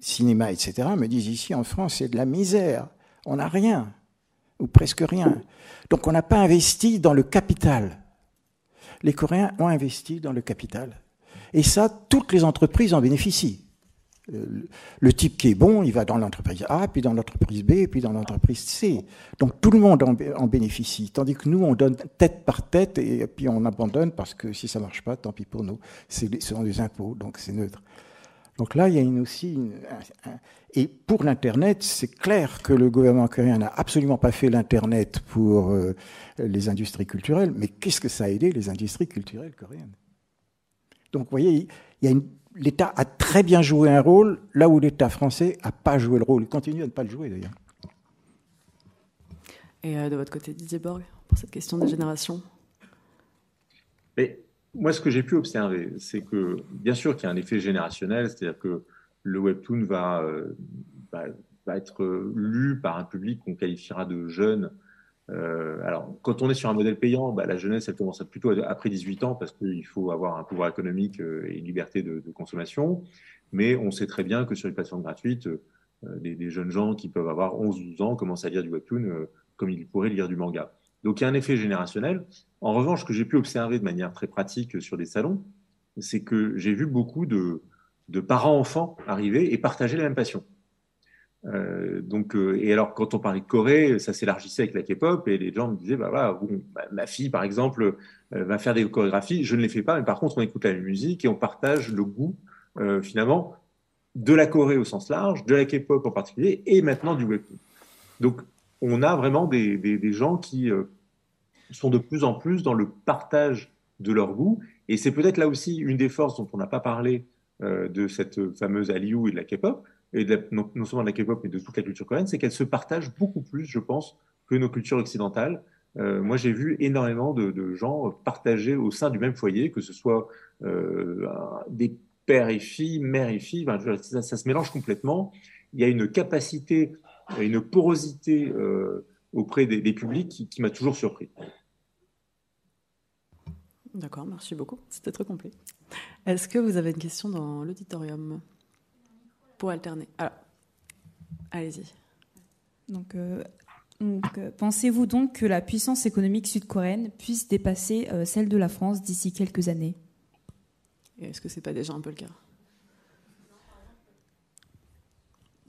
cinéma, etc., me disent ici en France, c'est de la misère. On n'a rien, ou presque rien. Donc on n'a pas investi dans le capital. Les Coréens ont investi dans le capital. Et ça, toutes les entreprises en bénéficient. Le type qui est bon, il va dans l'entreprise A, puis dans l'entreprise B, puis dans l'entreprise C. Donc tout le monde en, bénéficie. Tandis que nous, on donne tête par tête et puis on abandonne parce que si ça marche pas, tant pis pour nous. Ce sont des impôts, donc c'est neutre. Donc là, il y a une aussi. et pour l'Internet, c'est clair que le gouvernement coréen n'a absolument pas fait l'Internet pour euh, les industries culturelles, mais qu'est-ce que ça a aidé les industries culturelles coréennes? Donc vous voyez, il y a une l'État a très bien joué un rôle, là où l'État français n'a pas joué le rôle. Il continue à ne pas le jouer d'ailleurs. Et euh, de votre côté, Didier Borg, pour cette question des générations? Mais Moi, ce que j'ai pu observer, c'est que, bien sûr qu'il y a un effet générationnel, c'est-à-dire que le webtoon va, euh, va, être lu par un public qu'on qualifiera de jeune euh, alors, quand on est sur un modèle payant, bah, la jeunesse, elle commence plutôt après 18 ans parce qu'il faut avoir un pouvoir économique euh, et une liberté de, consommation. Mais on sait très bien que sur les plateformes gratuites, euh, des, jeunes gens qui peuvent avoir 11-12 ans commencent à lire du webtoon comme ils pourraient lire du manga. Donc, il y a un effet générationnel. En revanche, ce que j'ai pu observer de manière très pratique sur des salons, c'est que j'ai vu beaucoup de, de parents-enfants arriver et partager la même passion. Euh, donc, euh, et alors, quand on parlait de Corée, ça s'élargissait avec la K-pop et les gens me disaient, bah, voilà, ma fille, par exemple, euh, va faire des chorégraphies. Je ne les fais pas, mais par contre, on écoute la musique et on partage le goût, finalement, de la Corée au sens large, de la K-pop en particulier, et maintenant du webtoon. Donc, on a vraiment des, des gens qui sont de plus en plus dans le partage de leur goût. Et c'est peut-être là aussi une des forces dont on n'a pas parlé de cette fameuse Aliou et de la K-pop, et non, seulement de la K-pop, mais de toute la culture coréenne, c'est qu'elle se partage beaucoup plus, je pense, que nos cultures occidentales. Euh, moi, j'ai vu énormément de, gens partager au sein du même foyer, que ce soit euh, des pères et filles, mères et filles, ça, se mélange complètement. Il y a une capacité, une porosité euh, auprès des, publics qui m'a toujours surpris. D'accord, merci beaucoup. C'était très complet. Est-ce que vous avez une question dans l'auditorium? Pour alterner Alors, allez-y. Donc, euh, euh, pensez-vous donc que la puissance économique sud-coréenne puisse dépasser euh, celle de la France d'ici quelques années? Est-ce que ce n'est pas déjà un peu le cas?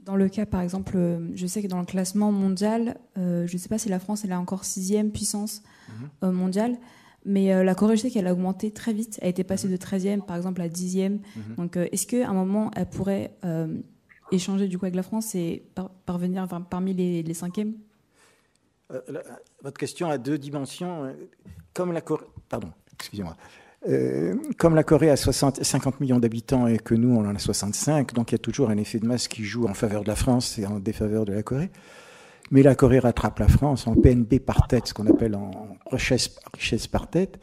Dans le cas, par exemple, je sais que dans le classement mondial, je ne sais pas si la France elle est encore sixième puissance mhm. mondiale, mais euh, la Corée, je sais qu'elle a augmenté très vite. Elle a été passée de 13e, par exemple, à 10e. Mhm. Donc, euh, est-ce qu'à un moment, elle pourrait euh, échanger du coup avec la France et parvenir parmi les, les cinquièmes? Votre question a deux dimensions. Comme la Corée, pardon, excusez-moi. comme la Corée a 60, 50 millions d'habitants et que nous, on en a 65, donc il y a toujours un effet de masse qui joue en faveur de la France et en défaveur de la Corée. Mais la Corée rattrape la France en PNB par tête, ce qu'on appelle en richesse, richesse, par tête,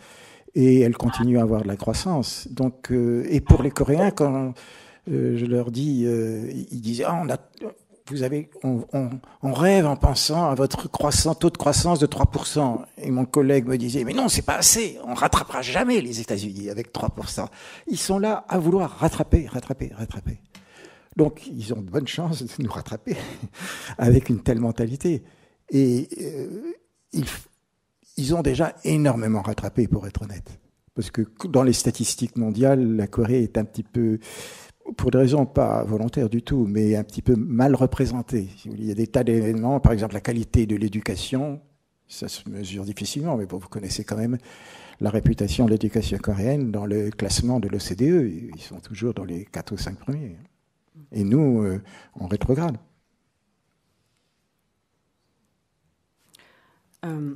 et elle continue à avoir de la croissance. Donc, euh, et pour les Coréens, quand euh, je leur dis, euh, ils disaient, ah, on a, vous avez, on, on, on, rêve en pensant à votre croissance, taux de croissance de 3%. Et mon collègue me disait, mais non, c'est pas assez. On rattrapera jamais les États-Unis avec 3%. Ils sont là à vouloir rattraper, rattraper, rattraper. Donc, ils ont de bonnes chances de nous rattraper avec une telle mentalité. Et euh, ils, ont déjà énormément rattrapé, pour être honnête. Parce que dans les statistiques mondiales, la Corée est un petit peu, pour des raisons pas volontaires du tout, mais un petit peu mal représentée. Il y a des tas d'événements, par exemple la qualité de l'éducation, ça se mesure difficilement, mais vous connaissez quand même la réputation de l'éducation coréenne dans le classement de l'OCDE. Ils sont toujours dans les 4 ou 5 premiers. Et nous, euh, on rétrograde. Euh,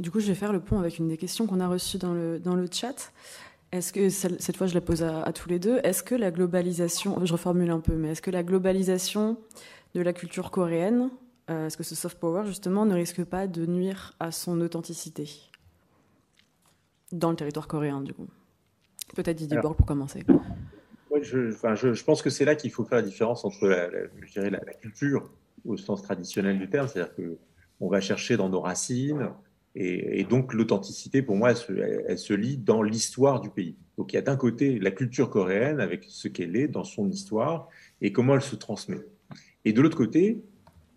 du coup, je vais faire le pont avec une des questions qu'on a reçues dans le, dans le chat. Est-ce que, cette fois, je la pose à, tous les deux, est-ce que la globalisation, je reformule un peu, mais est-ce que la globalisation de la culture coréenne, euh, est-ce que ce soft power, justement, ne risque pas de nuire à son authenticité dans le territoire coréen, du coup? Peut-être Didier Borg pour commencer je, pense que c'est là qu'il faut faire la différence entre la, je dirais la, culture au sens traditionnel du terme, c'est-à-dire que on va chercher dans nos racines, et, donc l'authenticité, pour moi, elle se, elle, lie dans l'histoire du pays. Donc il y a d'un côté la culture coréenne avec ce qu'elle est dans son histoire et comment elle se transmet. Et de l'autre côté,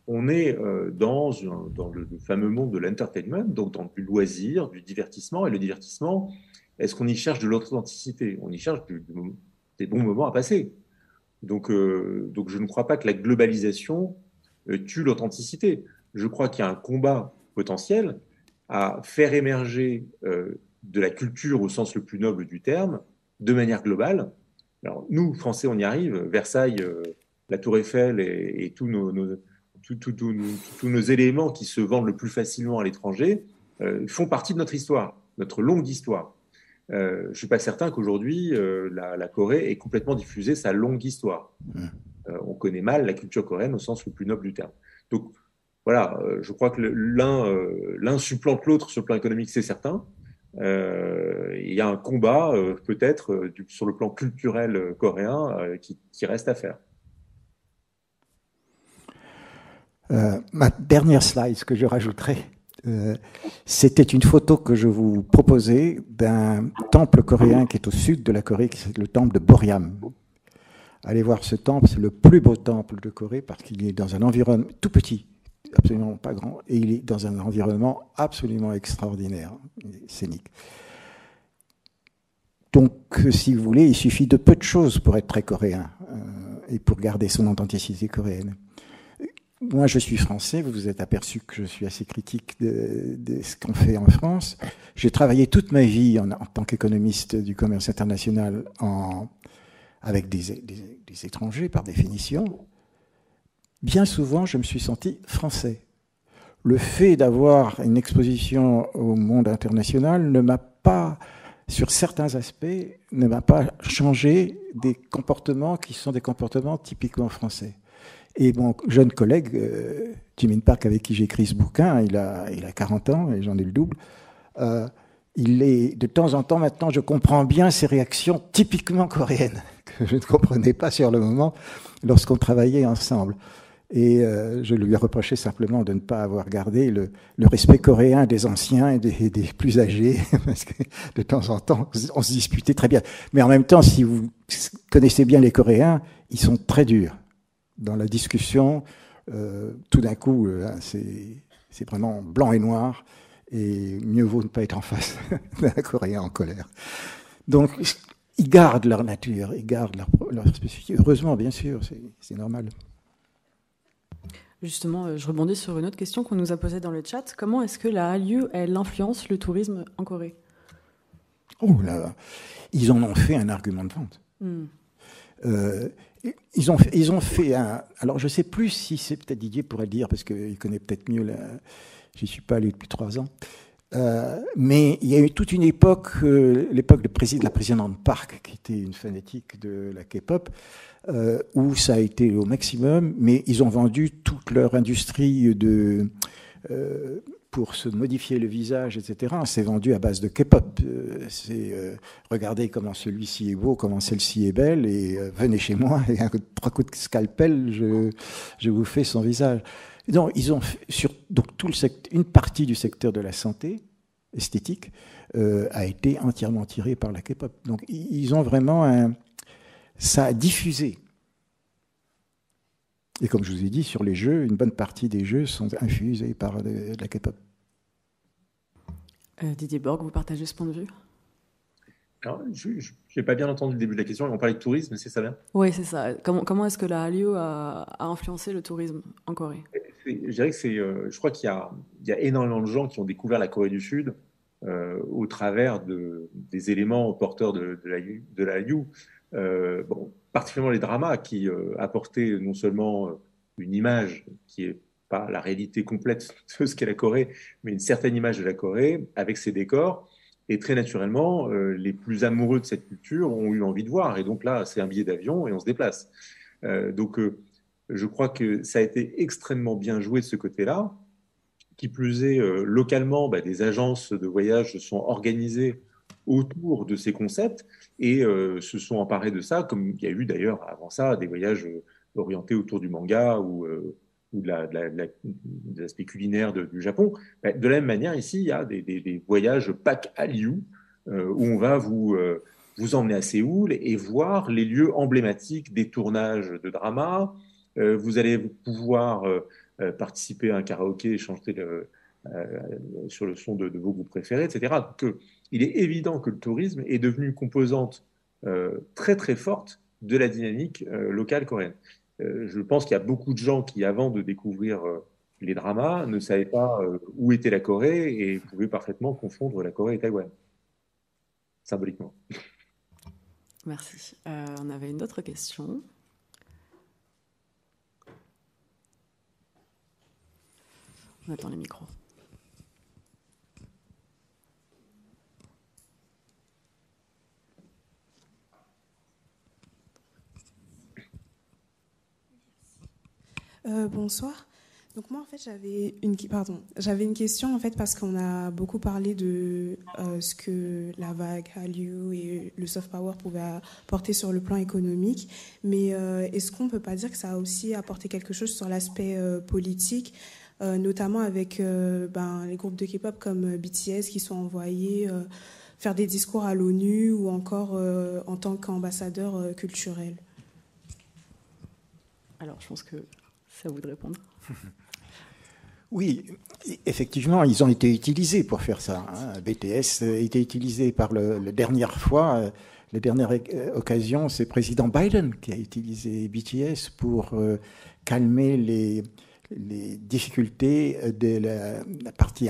on est euh, dans, le, fameux monde de l'entertainment, donc dans du loisir, du divertissement. Et le divertissement, est-ce qu'on y cherche de l'authenticité? On y cherche du, des bons moments à passer. Donc, euh, donc je ne crois pas que la globalisation euh, tue l'authenticité. Je crois qu'il y a un combat potentiel à faire émerger euh, de la culture au sens le plus noble du terme, de manière globale. Alors, nous, Français, on y arrive. Versailles, la Tour Eiffel et, tous, nos, tous nos éléments qui se vendent le plus facilement à l'étranger font partie de notre histoire, notre longue histoire. Euh, je ne suis pas certain qu'aujourd'hui, euh, la, Corée ait complètement diffusé sa longue histoire. Mmh. Euh, on connaît mal la culture coréenne au sens le plus noble du terme. Donc, voilà, je crois que l'un supplante l'autre sur le plan économique, c'est certain. il y a un combat, peut-être, sur le plan culturel coréen, qui, qui, reste à faire. ma dernière slide, ce que je rajouterai, euh, c'était une photo que je vous proposais d'un temple coréen qui est au sud de la Corée, qui est le temple de Boryam. Allez voir ce temple, c'est le plus beau temple de Corée parce qu'il est dans un environnement tout petit, absolument pas grand, et il est dans un environnement absolument extraordinaire, scénique. Donc, si vous voulez, il suffit de peu de choses pour être très coréen euh, et pour garder son authenticité coréenne moi, je suis français, vous vous êtes aperçu que je suis assez critique de, ce qu'on fait en France. J'ai travaillé toute ma vie en, tant qu'économiste du commerce international avec des, des, étrangers, par définition. Bien souvent, je me suis senti français. Le fait d'avoir une exposition au monde international ne m'a pas, sur certains aspects, ne m'a pas changé des comportements qui sont des comportements typiquement français. Et mon jeune collègue, euh, Jimin Park, avec qui j'ai écrit ce bouquin, il a, il a 40 ans et j'en ai le double. Euh, il est, de temps en temps maintenant, je comprends bien ses réactions typiquement coréennes, que je ne comprenais pas sur le moment lorsqu'on travaillait ensemble. Et euh, je lui ai reproché simplement de ne pas avoir gardé le, respect coréen des anciens et des, plus âgés, parce que de temps en temps, on se disputait très bien. Mais en même temps, si vous connaissez bien les Coréens, ils sont très durs dans la discussion. Euh, tout d'un coup, euh, c'est vraiment blanc et noir, et mieux vaut ne pas être en face d'un Coréen en colère. Donc, ils gardent leur nature, ils gardent leur, leur spécificité. Heureusement, bien sûr, c'est normal. Justement, euh, je rebondis sur une autre question qu'on nous a posée dans le chat. Comment est-ce que la Hallyu, elle influence le tourisme en Corée? Oh là, ils en ont fait un argument de vente. Hmm. Euh, ils, ont, ils ont fait un. Alors, je ne sais plus si c'est peut-être Didier pourrait le dire, parce qu'il connaît peut-être mieux. La, j'y suis pas allé depuis trois ans. Euh, mais il y a eu toute une époque, l'époque de, la présidente Park, qui était une fanatique de la K-pop, euh, où ça a été au maximum, mais ils ont vendu toute leur industrie de, euh, pour se modifier le visage, etc. C'est vendu à base de K-pop. Euh, c'est regardez comment celui-ci est beau, comment celle-ci est belle, et venez chez moi, et un, trois coups de scalpel, je, je vous fais son visage. Donc, ils ont sur donc tout le secteur, une partie du secteur de la santé esthétique a été entièrement tirée par la K-pop. Donc, ils ont vraiment ça a diffusé. Et comme je vous ai dit, sur les jeux, une bonne partie des jeux sont infusés par de, la K-pop. Euh, Didier Borg, vous partagez ce point de vue? Alors, je n'ai pas bien entendu le début de la question. On parlait de tourisme, c'est ça là? Oui, c'est ça. Comment, comment est-ce que la Hallyu a, influencé le tourisme en Corée? Je dirais que c'est. Euh, je crois qu'il y, y, a énormément de gens qui ont découvert la Corée du Sud euh, au travers de, des éléments porteurs de, de la, de la Hallyu. Euh, bon, particulièrement les dramas qui euh, apportaient non seulement euh, une image qui est pas la réalité complète de ce qu'est la Corée, mais une certaine image de la Corée avec ses décors. Et très naturellement, les plus amoureux de cette culture ont eu envie de voir. Et donc là, c'est un billet d'avion et on se déplace. donc, je crois que ça a été extrêmement bien joué de ce côté-là. Qui plus est, localement, bah, des agences de voyage sont organisées autour de ces concepts et euh, se sont emparés de ça, comme il y a eu d'ailleurs avant ça des voyages euh, orientés autour du manga ou, euh, ou de, l'aspect culinaire du Japon. Bah, de la même manière, ici, il y a des, voyages pack à Liu, où on va vous, vous emmener à Séoul et voir les lieux emblématiques des tournages de drama. vous allez pouvoir participer à un karaoké chanter le, sur le son de, vos groupes préférés, etc. il est évident que le tourisme est devenu une composante euh, très très forte de la dynamique euh, locale coréenne. Euh, je pense qu'il y a beaucoup de gens qui, avant de découvrir les dramas, ne savaient pas où était la Corée et pouvaient parfaitement confondre la Corée et Taïwan, symboliquement. Merci. on avait une autre question. On attend les micros. Euh, bonsoir. Donc moi en fait j'avais une pardon j'avais une question en fait parce qu'on a beaucoup parlé de euh, ce que la vague Hallyu et le soft power pouvaient apporter sur le plan économique, mais euh, est-ce qu'on peut pas dire que ça a aussi apporté quelque chose sur l'aspect politique, notamment avec ben, les groupes de K-pop comme BTS qui sont envoyés faire des discours à l'ONU ou encore en tant qu'ambassadeurs culturels. Alors je pense que ça vous de répondre. Oui, effectivement, ils ont été utilisés pour faire ça. Hein. BTS a été utilisé par la dernière fois, euh, la dernière euh, occasion, c'est président Biden qui a utilisé BTS pour euh, calmer les, les, difficultés de la, partie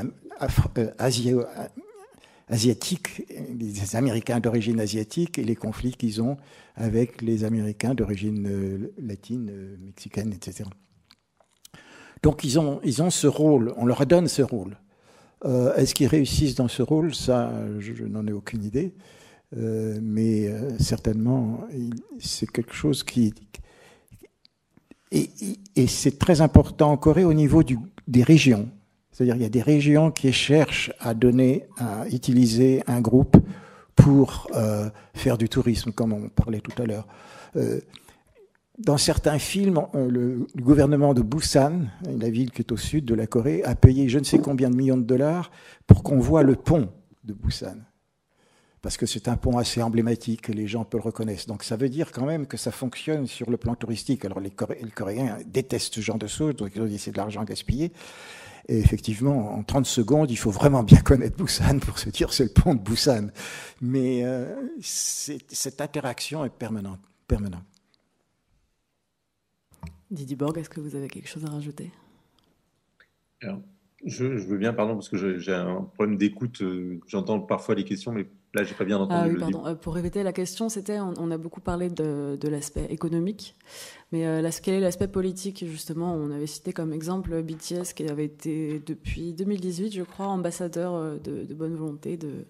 asiatique, les Américains d'origine asiatique et les conflits qu'ils ont avec les Américains d'origine latine, mexicaine, etc. Donc ils ont, ils ce rôle, on leur donne ce rôle. Euh, est-ce qu'ils réussissent dans ce rôle? Ça, je, n'en ai aucune idée. Euh, mais euh, certainement, c'est quelque chose qui... Et, et c'est très important en Corée au niveau des régions. C'est-à-dire qu'il y a des régions qui cherchent à donner, à utiliser un groupe pour faire du tourisme, comme on parlait tout à l'heure dans certains films, le, gouvernement de Busan, la ville qui est au sud de la Corée, a payé je ne sais combien de millions de dollars pour qu'on voit le pont de Busan. Parce que c'est un pont assez emblématique, les gens peuvent le reconnaître. Donc ça veut dire quand même que ça fonctionne sur le plan touristique. Alors les, Coréens détestent ce genre de choses, donc ils ont dit c'est de l'argent gaspillé. Et effectivement, en 30 secondes, il faut vraiment bien connaître Busan pour se dire c'est le pont de Busan. Mais euh, cette interaction est permanente. permanente. Didier Borg, est-ce que vous avez quelque chose à rajouter? Je, veux bien, pardon, parce que j'ai un problème d'écoute. Euh, j'entends parfois les questions, mais là, j'ai pas bien entendu. Ah oui, pardon. Euh, pour répéter la question, c'était on, a beaucoup parlé de, l'aspect économique, mais euh, quel est l'aspect politique justement? On avait cité comme exemple BTS qui avait été depuis 2018, je crois, ambassadeur de, bonne volonté de,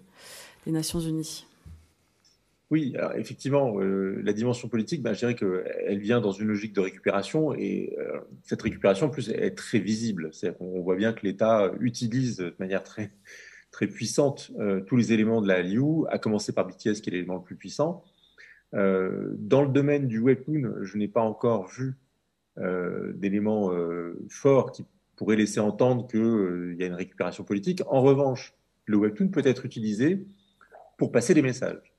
des Nations Unies. Oui, alors effectivement, euh, la dimension politique, ben, je dirais qu'elle vient dans une logique de récupération et euh, cette récupération, en plus, est très visible. On voit bien que l'État utilise de manière très, très puissante euh, tous les éléments de la Liu, à commencer par BTS, qui est l'élément le plus puissant. dans le domaine du webtoon, je n'ai pas encore vu d'éléments forts qui pourraient laisser entendre qu'il y a une récupération politique. En revanche, le webtoon peut être utilisé pour passer des messages.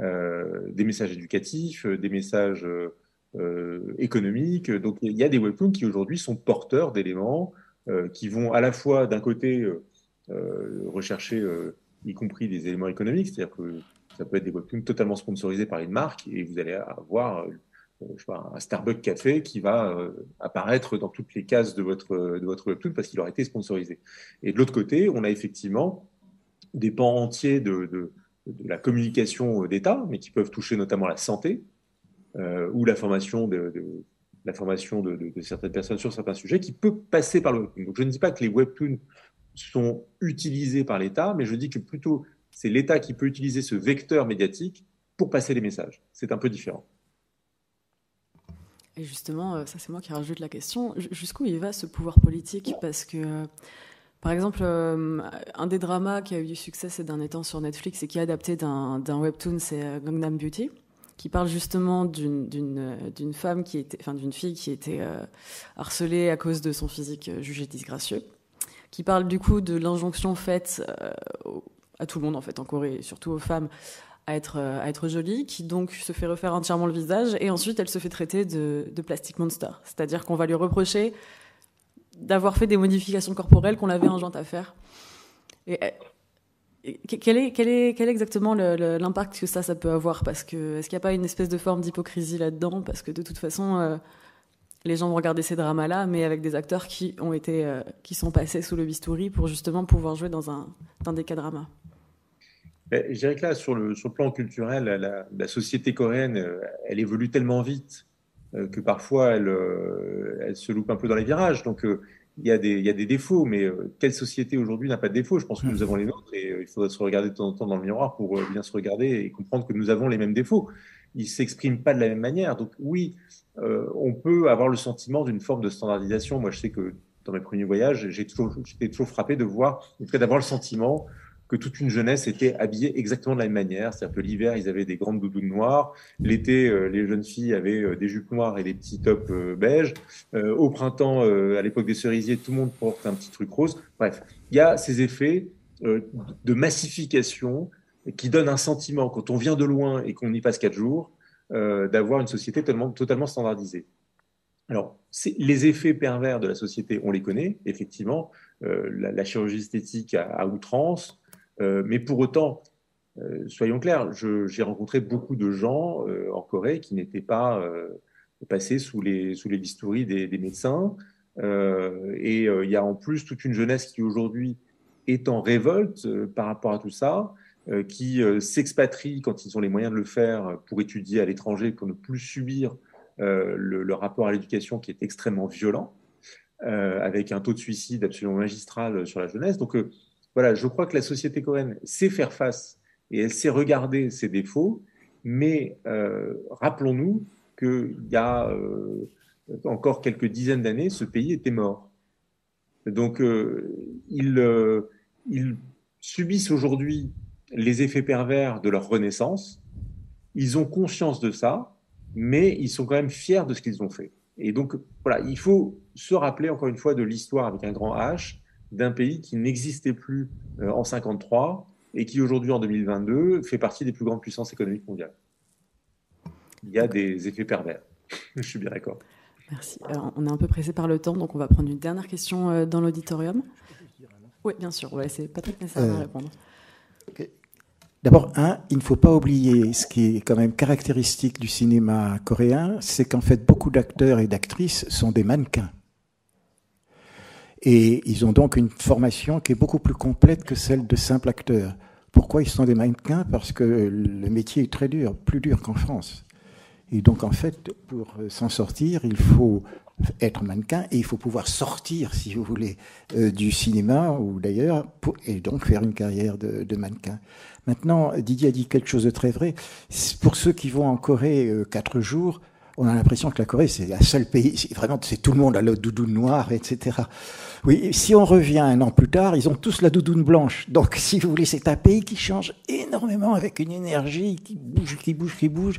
Euh, des messages éducatifs, euh, des messages euh, économiques. Donc il y a des webtoons qui aujourd'hui sont porteurs d'éléments qui vont à la fois d'un côté rechercher y compris des éléments économiques, c'est-à-dire que ça peut être des webtoons totalement sponsorisés par une marque et vous allez avoir un Starbucks Café qui va apparaître dans toutes les cases de votre, de votre webtoon parce qu'il aura été sponsorisé. Et de l'autre côté, on a effectivement des pans entiers de la communication d'État, mais qui peuvent toucher notamment la santé euh, ou la formation de, la formation de, certaines personnes sur certains sujets, qui peut passer par le webtoon. Donc je ne dis pas que les webtoons sont utilisés par l'État, mais je dis que plutôt c'est l'État qui peut utiliser ce vecteur médiatique pour passer les messages. C'est un peu différent. Et justement, euh, ça c'est moi qui rajoute la question, jusqu'où il va ce pouvoir politique? Parce que euh, par exemple, euh, un des dramas qui a eu du succès ces derniers temps sur Netflix et qui est adapté d'un webtoon, c'est euh, Gangnam Beauty, qui parle justement d'une femme qui était, enfin d'une fille qui était euh, harcelée à cause de son physique jugé disgracieux, qui parle du coup de l'injonction faite à tout le monde en fait en Corée, et surtout aux femmes, à être, à être jolie, qui donc se fait refaire entièrement le visage et ensuite elle se fait traiter de plastic monster, c'est-à-dire qu'on va lui reprocher d'avoir fait des modifications corporelles qu'on l'avait injointe à faire. Et, quel, est, quel, est, quel est exactement l'impact que ça, ça peut avoir? Parce que est-ce qu'il n'y a pas une espèce de forme d'hypocrisie là-dedans? Parce que de toute façon, euh, les gens vont regarder ces dramas-là, mais avec des acteurs qui ont été, euh, qui sont passés sous le bistouri pour justement pouvoir jouer dans un, dans des cas dramas. Je dirais que là, sur le, sur plan culturel, la, la, société coréenne, euh, elle évolue tellement vite euh, que parfois elle, euh, elle, se loupe un peu dans les virages. Donc euh, il y, a des, il y a des défauts, mais quelle société aujourd'hui n'a pas de défauts? Je pense que nous avons les nôtres et il faudrait se regarder de temps en temps dans le miroir pour bien se regarder et comprendre que nous avons les mêmes défauts. Ils ne s'expriment pas de la même manière. Donc oui, on peut avoir le sentiment d'une forme de standardisation. Moi, je sais que dans mes premiers voyages, j'étais toujours, toujours frappé de voir, en tout cas d'avoir le sentiment que toute une jeunesse était habillée exactement de la même manière. C'est-à-dire que l'hiver, ils avaient des grandes doudounes noires. L'été, euh, les jeunes filles avaient euh, des jupes noires et des petits tops euh, beiges. au printemps, à l'époque des cerisiers, tout le monde porte un petit truc rose. Bref, il y a ces effets de massification qui donnent un sentiment, quand on vient de loin et qu'on y passe quatre jours, d'avoir une société totalement, standardisée. Alors, les effets pervers de la société, on les connaît, effectivement. la, chirurgie esthétique à outrance, mais pour autant, euh, soyons clairs, j'ai rencontré beaucoup de gens euh, en Corée qui n'étaient pas passés sous les, sous les bistouris des, médecins. et il y a en plus toute une jeunesse qui aujourd'hui est en révolte par rapport à tout ça, qui s'expatrie quand ils ont les moyens de le faire pour étudier à l'étranger, pour ne plus subir le, rapport à l'éducation qui est extrêmement violent, avec un taux de suicide absolument magistral sur la jeunesse. Donc voilà, je crois que la société coréenne sait faire face et elle sait regarder ses défauts, mais euh, rappelons-nous qu'il y a euh, encore quelques dizaines d'années, ce pays était mort. Donc, euh, ils, ils, subissent aujourd'hui les effets pervers de leur renaissance. Ils ont conscience de ça. mais ils sont quand même fiers de ce qu'ils ont fait. Et donc, voilà, il faut se rappeler encore une fois de l'histoire avec un grand H d'un pays qui n'existait plus euh, en 53 et qui aujourd'hui, en 2022, fait partie des plus grandes puissances économiques mondiales. Il y a des effets pervers. Je suis bien d'accord. Merci. on est un peu pressé par le temps, donc on va prendre une dernière question euh, dans l'auditorium. Oui, bien sûr. Ouais, c'est Patrick Nessa euh, répondre. D'abord, un, il ne faut pas oublier ce qui est quand même caractéristique du cinéma coréen, c'est qu'en fait beaucoup d'acteurs et d'actrices sont des mannequins. Et ils ont donc une formation qui est beaucoup plus complète que celle de simples acteurs. Pourquoi ils sont des mannequins? Parce que le métier est très dur, plus dur qu'en France. Et donc en fait, pour s'en sortir, il faut être mannequin et il faut pouvoir sortir, si vous voulez, euh, du cinéma ou d'ailleurs, et donc faire une carrière de, mannequin. Maintenant, Didier a dit quelque chose de très vrai. Pour ceux qui vont en Corée euh, quatre jours, on a l'impression que la Corée, c'est un seul pays, vraiment, c'est tout le monde a la doudoune noire, etc. Oui, si on revient un an plus tard, ils ont tous la doudoune blanche. Donc, si vous voulez, c'est un pays qui change énormément avec une énergie qui bouge, qui bouge, qui bouge.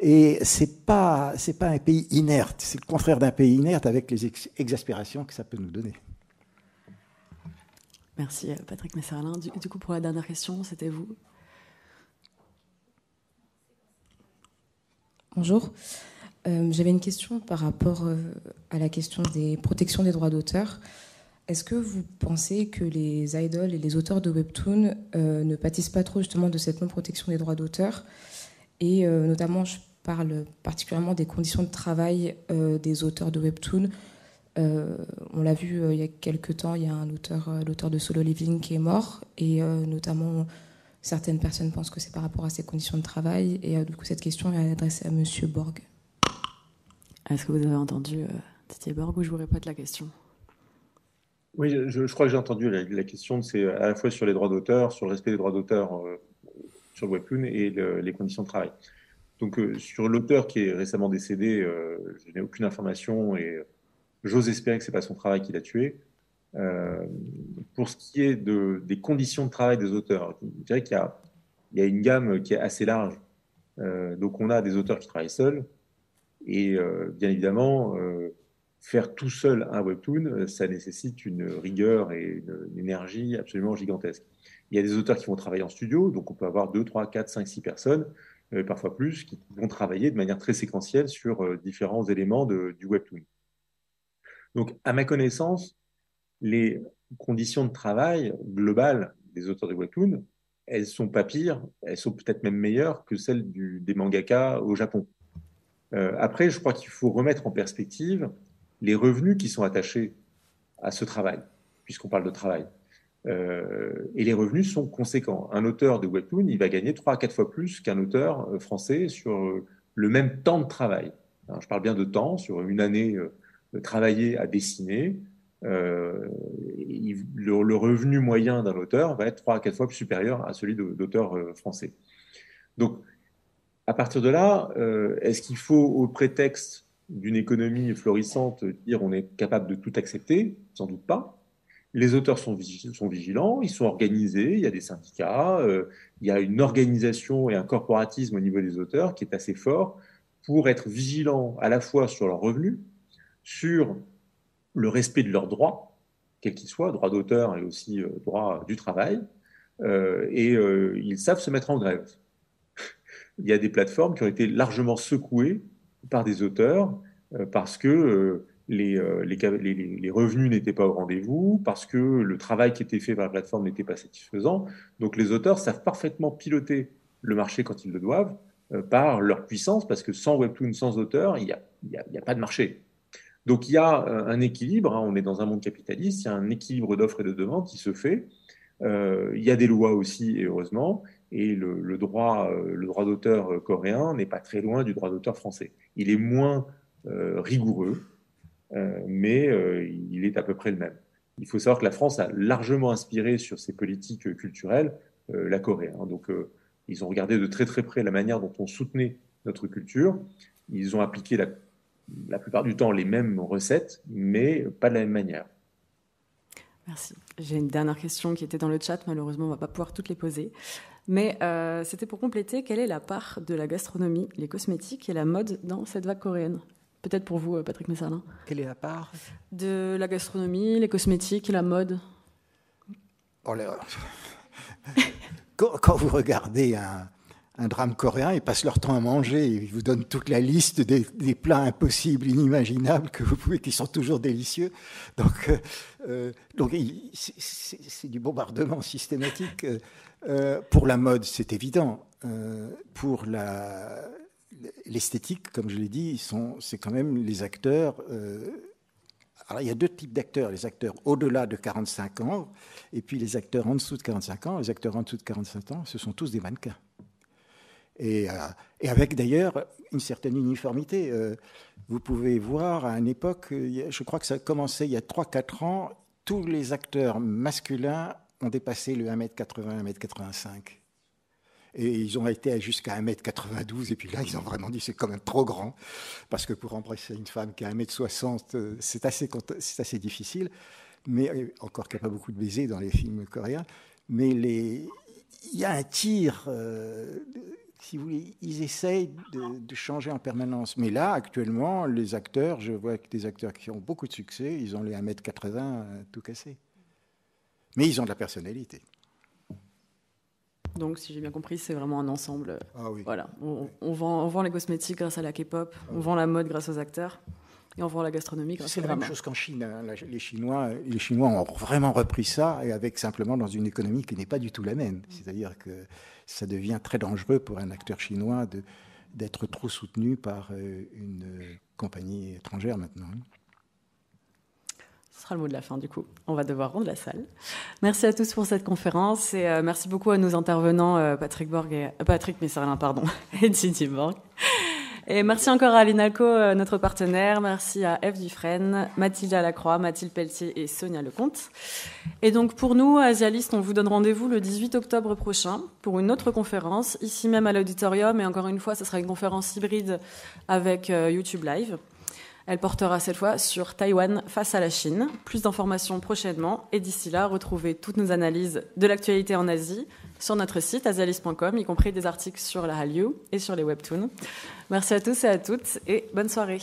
Et c'est pas, c'est pas un pays inerte. C'est le contraire d'un pays inerte avec les exaspérations que ça peut nous donner. Merci, euh, Patrick Messerlin. Du, du coup, pour la dernière question, c'était vous. Bonjour. Euh, j'avais une question par rapport euh, à la question des protections des droits d'auteur. Est-ce que vous pensez que les idoles et les auteurs de webtoon euh, ne pâtissent pas trop justement de cette non-protection des droits d'auteur? Et notamment, je parle particulièrement des conditions de travail des auteurs de webtoon. on l'a vu il y a quelques temps, il y a un auteur, l'auteur de Solo Living qui est mort, et notamment certaines personnes pensent que c'est par rapport à ces conditions de travail. Et du coup, cette question est adressée à Monsieur Borg. Est-ce que vous avez entendu euh, Didier Borg ou je vous répète la question? Oui, je, crois que j'ai entendu la, question. C'est à la fois sur les droits d'auteur, sur le respect des droits d'auteur euh, sur le webtoon et les conditions de travail. Donc, euh, sur l'auteur qui est récemment décédé, je n'ai aucune information et j'ose espérer que ce n'est pas son travail qui l'a tué. pour ce qui est de, des conditions de travail des auteurs, je dirais qu'il y a, une gamme qui est assez large. donc, on a des auteurs qui travaillent seuls, et euh, bien évidemment, euh, faire tout seul un webtoon, euh, ça nécessite une rigueur et une, énergie absolument gigantesque. Il y a des auteurs qui vont travailler en studio, donc on peut avoir 2, 3, 4, 5, 6 personnes, parfois plus, qui vont travailler de manière très séquentielle sur différents éléments du webtoon. Donc, à ma connaissance, les conditions de travail globales des auteurs de webtoon, elles sont pas pires, elles sont peut-être même meilleures que celles des mangaka au Japon. Euh, après, je crois qu'il faut remettre en perspective les revenus qui sont attachés à ce travail, puisqu'on parle de travail. Euh, et les revenus sont conséquents. Un auteur de webtoon, il va gagner 3 à 4 fois plus qu'un auteur euh, français sur le même temps de travail. je parle bien de temps, sur une année travaillée à dessiner. le, revenu moyen d'un auteur va être 3 à 4 fois supérieur à celui d'auteur français. Donc, à partir de là, euh, est-ce qu'il faut, au prétexte d'une économie florissante, dire on est capable de tout accepter? Sans doute pas. Les auteurs sont, vigilants, ils sont organisés, il y a des syndicats, euh, il y a une organisation et un corporatisme au niveau des auteurs qui est assez fort pour être vigilants à la fois sur leurs revenus, sur le respect de leurs droits, quels qu'ils soient, droits d'auteur et aussi euh, droits du travail, et ils savent se mettre en grève il y a des plateformes qui ont été largement secouées par des auteurs euh, parce que euh, les, euh, les, les, revenus n'étaient pas au rendez-vous, parce que le travail qui était fait par la plateforme n'était pas satisfaisant. Donc les auteurs savent parfaitement piloter le marché quand ils le doivent par leur puissance, parce que sans webtoon, sans auteur, il n'y a, a, a, pas de marché. Donc il y a un équilibre, hein, on est dans un monde capitaliste, il y a un équilibre d'offres et de demandes qui se fait. il y a des lois aussi, et heureusement, et le, droit, euh, le droit d'auteur euh, coréen n'est pas très loin du droit d'auteur français. Il est moins euh, rigoureux, mais il est à peu près le même. Il faut savoir que la France a largement inspiré sur ses politiques culturelles la Corée. Hein. Donc, ils ont regardé de très très près la manière dont on soutenait notre culture. Ils ont appliqué la, la plupart du temps les mêmes recettes, mais pas de la même manière. Merci. J'ai une dernière question qui était dans le chat. Malheureusement, on ne va pas pouvoir toutes les poser. Mais euh, c'était pour compléter, quelle est la part de la gastronomie, les cosmétiques et la mode dans cette vague coréenne? Peut-être pour vous, euh, Patrick Messarlin. Quelle est la part? De la gastronomie, les cosmétiques et la mode. Oh quand, quand, vous regardez un, un, drame coréen, ils passent leur temps à manger. Ils vous donnent toute la liste des, plats impossibles, inimaginables, que vous pouvez, qui sont toujours délicieux. Donc, euh, euh donc c'est du bombardement systématique. Euh, pour la mode, c'est évident. Pour l'esthétique, comme je l'ai dit, c'est quand même les acteurs. Alors, il y a deux types d'acteurs les acteurs au-delà de 45 ans et puis les acteurs en dessous de 45 ans. Les acteurs en dessous de 45 ans, ce sont tous des mannequins. Et, euh, et avec d'ailleurs une certaine uniformité. Euh, vous pouvez voir à une époque, je crois que ça a commencé il y a 3-4 ans, tous les acteurs masculins ont dépassé le 1m80, 1m85. Et ils ont été jusqu'à 1m92, et puis là, ils ont vraiment dit c'est quand même trop grand, parce que pour embrasser une femme qui a 1m60, euh, c'est assez, assez difficile, mais encore qu'il n'y a pas beaucoup de baisers dans les films coréens, mais les, il y a un tir, si vous voulez, ils essayent de, de, changer en permanence. Mais là, actuellement, les acteurs, je vois que des acteurs qui ont beaucoup de succès, ils ont les 1m80 tout cassés. Mais ils ont de la personnalité. Donc, si j'ai bien compris, c'est vraiment un ensemble. Ah oui. Voilà. On, on, vend, on, vend, les cosmétiques grâce à la K-pop, ah on vend la mode grâce aux acteurs, et on vend la gastronomie C'est la même chose qu'en Chine. Hein. Les Chinois, les Chinois ont vraiment repris ça, et avec simplement dans une économie qui n'est pas du tout la même. C'est-à-dire que ça devient très dangereux pour un acteur chinois d'être trop soutenu par euh, une compagnie étrangère maintenant. hein. Ce sera le mot de la fin du coup. On va devoir rendre la salle. Merci à tous pour cette conférence et euh, merci beaucoup à nos intervenants euh, Patrick Borg et euh, Patrick Messerlin pardon et Didier Borg. Merci encore à l'INALCO, euh, notre partenaire. Merci à Eve Dufresne, Mathilde Lacroix, Mathilde Pelletier et Sonia Lecomte. Et donc pour nous, Asialistes, on vous donne rendez-vous le 18 octobre prochain pour une autre conférence, ici même à l'auditorium. Et encore une fois, ce sera une conférence hybride avec YouTube Live. Elle portera cette fois sur Taïwan face à la Chine. Plus d'informations prochainement. Et d'ici là, retrouvez toutes nos analyses de l'actualité en Asie sur notre site asialis.com, y compris des articles sur la Hallyu et sur les webtoons. Merci à tous et à toutes et bonne soirée.